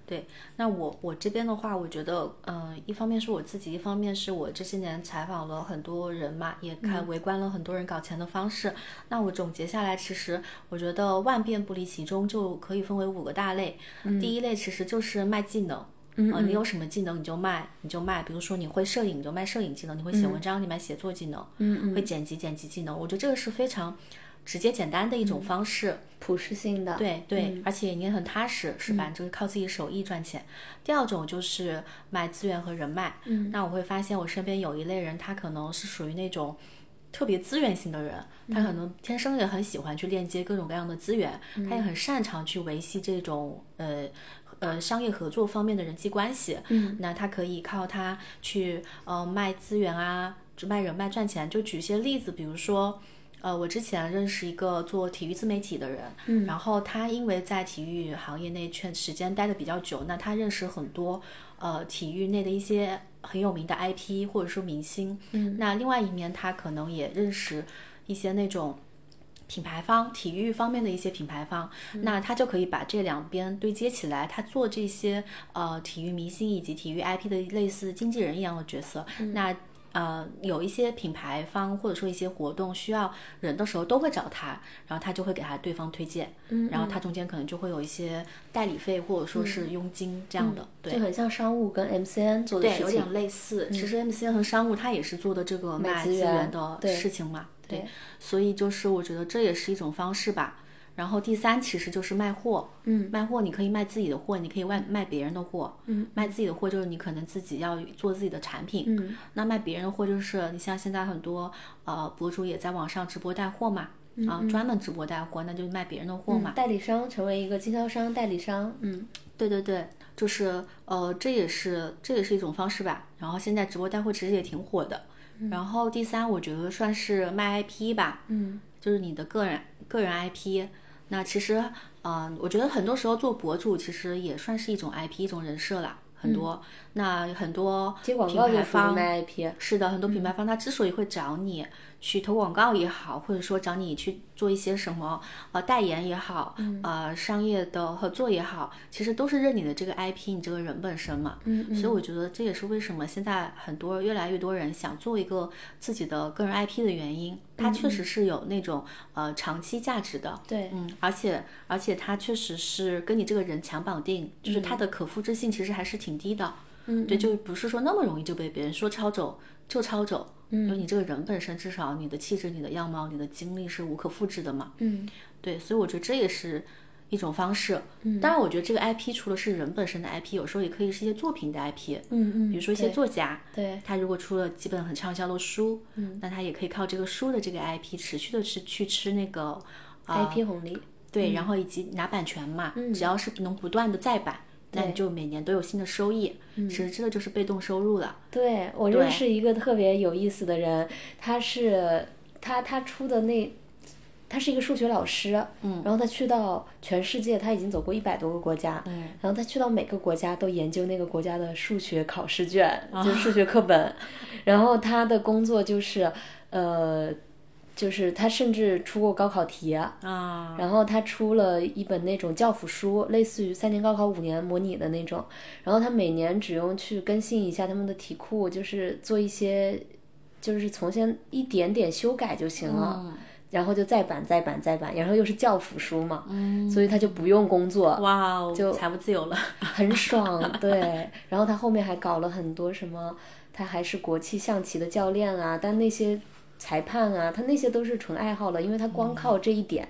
对，那我我这边的话，我觉得，嗯、一方面是我自己，一方面是我这些年采访了很多人嘛，也看围观了很多人搞钱的方式。那我总结下来，其实我觉得万变不离其中，就可以分为五个大类。第一类其实就是卖技能。嗯、你有什么技能你就卖，你就卖。比如说你会摄影，你就卖摄影技能；你会写文章，你卖写作技能；嗯嗯，会剪辑，剪辑技能。我觉得这个是非常直接简单的一种方式。普适性的，对对，而且你也很踏实，是吧？就是靠自己手艺赚钱。第二种就是卖资源和人脉。嗯，那我会发现我身边有一类人，他可能是属于那种特别资源型的人，他可能天生也很喜欢去链接各种各样的资源，他也很擅长去维系这种呃。呃，商业合作方面的人际关系，嗯，那他可以靠他去呃卖资源啊，就卖人脉赚钱。就举一些例子，比如说，呃，我之前认识一个做体育自媒体的人，嗯，然后他因为在体育行业内圈时间待的比较久，那他认识很多呃体育内的一些很有名的 IP 或者说明星，嗯，那另外一面他可能也认识一些那种。品牌方、体育方面的一些品牌方，那他就可以把这两边对接起来，他做这些呃体育明星以及体育 IP 的类似经纪人一样的角色。那呃有一些品牌方或者说一些活动需要人的时候，都会找他，然后他就会给他对方推荐，嗯然后他中间可能就会有一些代理费或者说是佣金这样的，对，就很像商务跟 MCN 做的对，事情。有点类似。其实 MCN 和商务它也是做的这个卖资源的事情嘛，对所以就是我觉得这也是一种方式吧。然后第三其实就是卖货，嗯，卖货你可以卖自己的货，你可以卖卖别人的货，嗯，卖自己的货就是你可能自己要做自己的产品，嗯，那卖别人的货就是你像现在很多呃博主也在网上直播带货嘛，啊，专门直播带货，那就卖别人的货嘛，代理商成为一个经销商、代理商，嗯，对对对，就是呃，这也是这也是一种方式吧。然后现在直播带货其实也挺火的。然后第三，我觉得算是卖 IP 吧，嗯，就是你的个人个人 IP。那其实，嗯、我觉得很多时候做博主其实也算是一种 IP，一种人设啦。很多，那很多品牌方。是的，很多品牌方他之所以会找你去投广告也好，或者说找你去做一些什么呃代言也好，呃商业的合作也好，其实都是认你的这个 IP，你这个人本身嘛。嗯所以我觉得这也是为什么现在很多越来越多人想做一个自己的个人 IP 的原因，它确实是有那种呃长期价值的。对，嗯，而且而且它确实是跟你这个人强绑定，就是它的可复制性其实还是挺低的。嗯，对，就不是说那么容易就被别人说抄走就抄走。嗯，因为你这个人本身，至少你的气质、你的样貌、你的经历是无可复制的嘛。嗯，对，所以我觉得这也是一种方式。嗯，当然，我觉得这个 IP 除了是人本身的 IP，有时候也可以是一些作品的 IP。嗯嗯，比如说一些作家，对，他如果出了几本很畅销的书，嗯，那他也可以靠这个书的这个 IP 持续的去去吃那个、呃、IP 红利。对，然后以及拿版权嘛，只要是能不断的再版，那你就每年都有新的收益，其实这个就是被动收入了。对我认识一个特别有意思的人，他是他他出的那，他是一个数学老师，嗯，然后他去到全世界，他已经走过一百多个国家，嗯，然后他去到每个国家都研究那个国家的数学考试卷，就是数学课本，然后他的工作就是，呃。就是他甚至出过高考题啊，然后他出了一本那种教辅书，类似于三年高考五年模拟的那种。然后他每年只用去更新一下他们的题库，就是做一些，就是从先一点点修改就行了。然后就再版再版再版，然后又是教辅书嘛，所以他就不用工作，哇哦，就财务自由了，很爽。对，然后他后面还搞了很多什么，他还是国际象棋的教练啊，但那些裁判啊，他那些都是纯爱好了，因为他光靠这一点，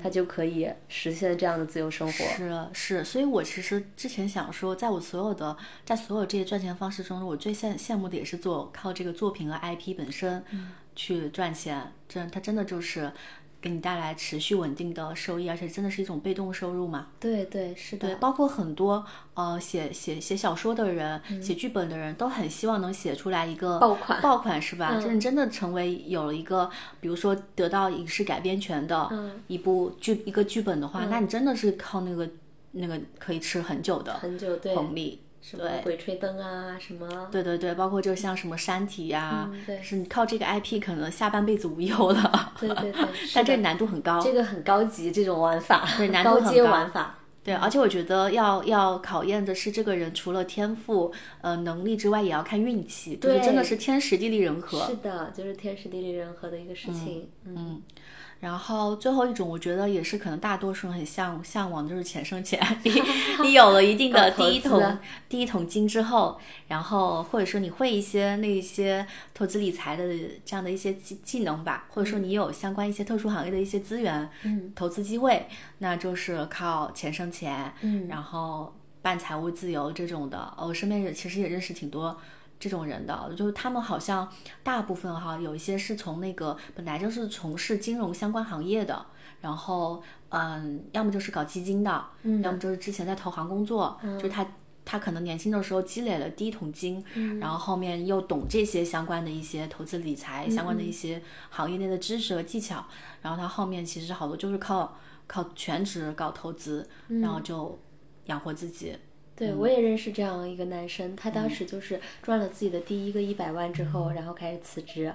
他就可以实现这样的自由生活。是是，所以我其实之前想说，在我所有的在所有这些赚钱方式中，我最羡羡慕的也是做靠这个作品和 IP 本身去赚钱，这他真的就是给你带来持续稳定的收益，而且真的是一种被动收入嘛。对对是的，对，包括很多呃写写写小说的人、写剧本的人都很希望能写出来一个爆款爆款是吧？真、真的成为有了一个，比如说得到影视改编权的一部剧、一个剧本的话，那你真的是靠那个那个可以吃很久的很久对红利。什么鬼吹灯啊，什么对对对，包括就像什么山体呀、嗯对是你靠这个 IP 可能下半辈子无忧了。对对对，但这难度很高。这个很高级，这种玩法，对难 度高阶很法。对，而且我觉得要要考验的是这个人除了天赋、呃能力之外，也要看运气，就是真的是天时地利人和。是的，就是天时地利人和的一个事情。嗯，然后最后一种，我觉得也是可能大多数人很向向往的，就是钱生钱。你你有了一定的第一桶第一桶金之后，然后或者说你会一些那些投资理财的这样的一些技技能吧，或者说你有相关一些特殊行业的一些资源、嗯投资机会，那就是靠钱生钱，嗯然后办财务自由这种的。呃我身边也其实也认识挺多。这种人的，就是他们好像大部分哈，有一些是从那个本来就是从事金融相关行业的，然后嗯，要么就是搞基金的，嗯要么就是之前在投行工作，就是他他可能年轻的时候积累了第一桶金，嗯然后后面又懂这些相关的一些投资理财、相关的一些行业内的知识和技巧，然后他后面其实好多就是靠靠全职搞投资，然后就养活自己。对，我也认识这样一个男生，他当时就是赚了自己的第一个一百万之后，然后开始辞职，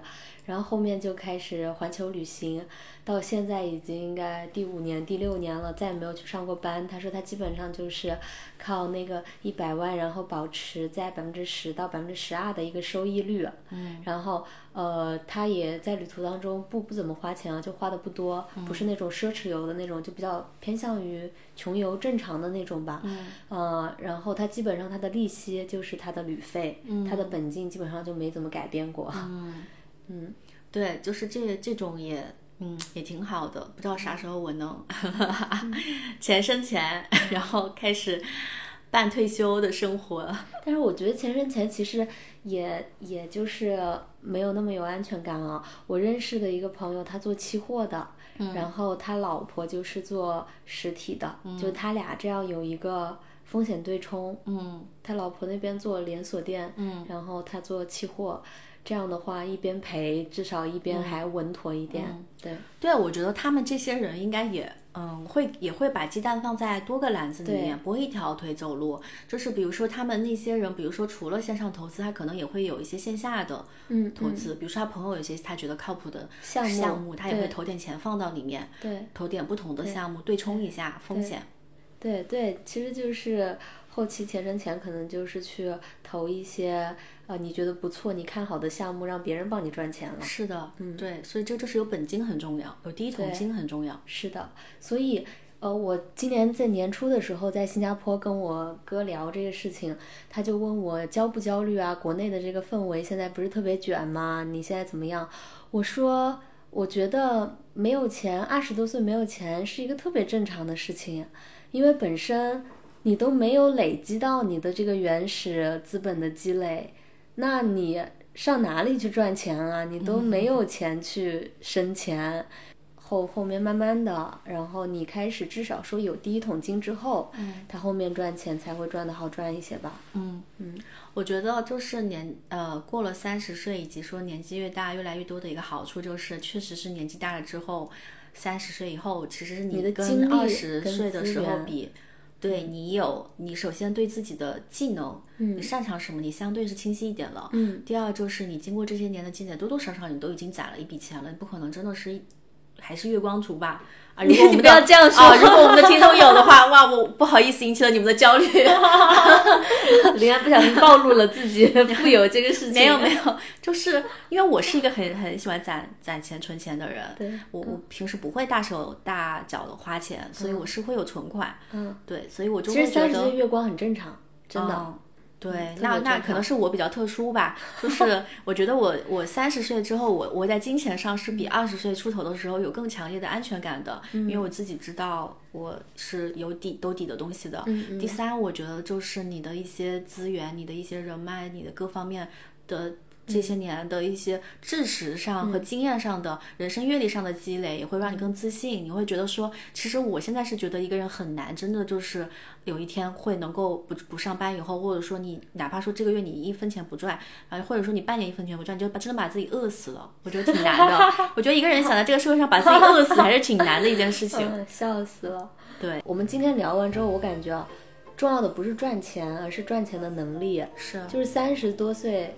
然后后面就开始环球旅行，到现在已经应该第五年、第六年了，再也没有去上过班。他说他基本上就是靠那个一百万，然后保持在百分之十到百分之十二的一个收益率。嗯，然后呃，他也在旅途当中不不怎么花钱啊，就花的不多，不是那种奢侈游的那种，就比较偏向于穷游正常的那种吧。嗯，呃，然后他基本上他的利息就是他的旅费，他的本金基本上就没怎么改变过。嗯 对，就是这这种也。嗯，也挺好的，不知道啥时候我能 钱生钱，然后开始半退休的生活。但是我觉得钱生钱其实也也就是没有那么有安全感啊。我认识的一个朋友，他做期货的，然后他老婆就是做实体的，就他俩这样有一个风险对冲。嗯他老婆那边做连锁店，嗯，然后他做期货。这样的话，一边赔，至少一边还稳妥一点。对，对，我觉得他们这些人应该也，嗯，会也会把鸡蛋放在多个篮子里面，不会一条腿走路。就是比如说他们那些人，比如说除了线上投资，他可能也会有一些线下的嗯，投资。比如说他朋友有些他觉得靠谱的项目项目，他也会投点钱放到里面，对投点不同的项目对冲一下风险。对对，其实就是后期钱生钱，可能就是去投一些呃你觉得不错、你看好的项目，让别人帮你赚钱了。是的，嗯对，所以这就是有本金很重要，有第一桶金很重要。是的，所以呃，我今年在年初的时候在新加坡跟我哥聊这个事情，他就问我焦不焦虑啊？国内的这个氛围现在不是特别卷吗？你现在怎么样？我说，我觉得没有钱，二十多岁没有钱是一个特别正常的事情，因为本身你都没有累积到你的这个原始资本的积累，那你上哪里去赚钱啊？你都没有钱去生钱。后后面慢慢的，然后你开始至少说有第一桶金之后，嗯，他后面赚钱才会赚的好赚一些吧。嗯嗯，我觉得就是年呃过了三十岁，以及说年纪越大越来越多的一个好处就是，确实是年纪大了之后，三十岁以后，其实你跟二十岁的时候比，对你有你首先对自己的技能，你擅长什么，你相对是清晰一点了。嗯，第二就是你经过这些年的积累，多多少少你都已经攒了一笔钱了，你不可能真的是还是月光族吧？啊，如果我们的 不要这样说啊，如果我们的听众有的话，哇，我不好意思引起了你们的焦虑。林安不小心暴露了自己富有这个事情。没有没有，就是因为我是一个很很喜欢攒攒钱存钱的人，对我我平时不会大手大脚的花钱，所以我是会有存款，嗯，对，所以我就其实会觉得三十岁月光很正常，真的。嗯对，那那可能是我比较特殊吧，就是我觉得我我三十岁之后，我我在金钱上是比二十岁出头的时候有更强烈的安全感的，因为我自己知道我是有底兜底的东西的。嗯第三，我觉得就是你的一些资源、你的一些人脉、你的各方面的。这些年的一些知识上和经验上的、人生阅历上的积累，也会让你更自信。你会觉得说，其实我现在是觉得一个人很难，真的就是有一天会能够不不上班以后，或者说你哪怕说这个月你一分钱不赚，啊，或者说你半年一分钱不赚，你就把真的把自己饿死了，我觉得挺难的。我觉得一个人想在这个社会上把自己饿死，还是挺难的一件事情。嗯，笑死了。对，我们今天聊完之后，我感觉啊，重要的不是赚钱，而是赚钱的能力。是，就是三十多岁，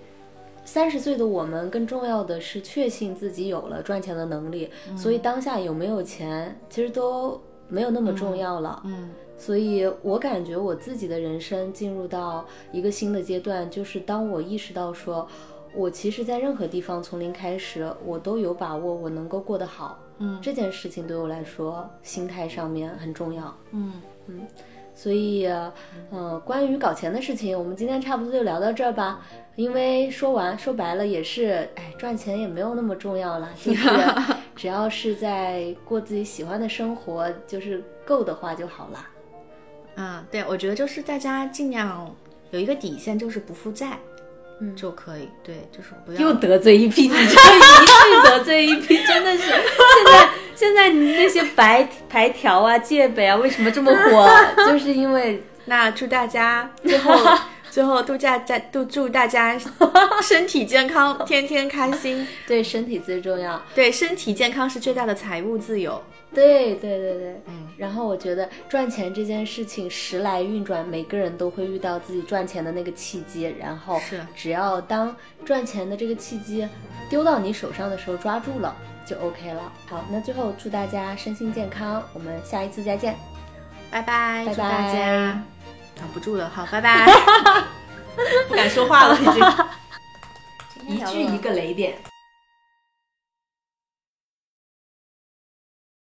三十岁的我们更重要的是确信自己有了赚钱的能力，所以当下有没有钱其实都没有那么重要了。嗯所以我感觉我自己的人生进入到一个新的阶段，就是当我意识到说，我其实在任何地方从零开始，我都有把握我能够过得好。嗯这件事情对我来说，心态上面很重要。嗯嗯所以，呃，关于搞钱的事情，我们今天差不多就聊到这儿吧。因为说完说白了也是，哎，赚钱也没有那么重要了，就是只要是在过自己喜欢的生活，就是够的话就好了。啊，对，我觉得就是大家尽量有一个底线，就是不负债，嗯就可以。对，就是不要又。得罪一批，你这一句得罪一批，真的是。现在现在你那些白白条啊、戒备啊，为什么这么火？就是因为 那祝大家最后 最后度假在都祝大家身体健康，天天开心。对身体最重要。对，身体健康是最大的财务自由。对对对对，嗯。然后我觉得赚钱这件事情时来运转，每个人都会遇到自己赚钱的那个契机，然后是只要当赚钱的这个契机丢到你手上的时候抓住了，就 OK 了。好，那最后祝大家身心健康，我们下一次再见。拜拜，拜祝大拜家。挡不住了，好，拜拜。不敢说话了，已经。一句一个雷点。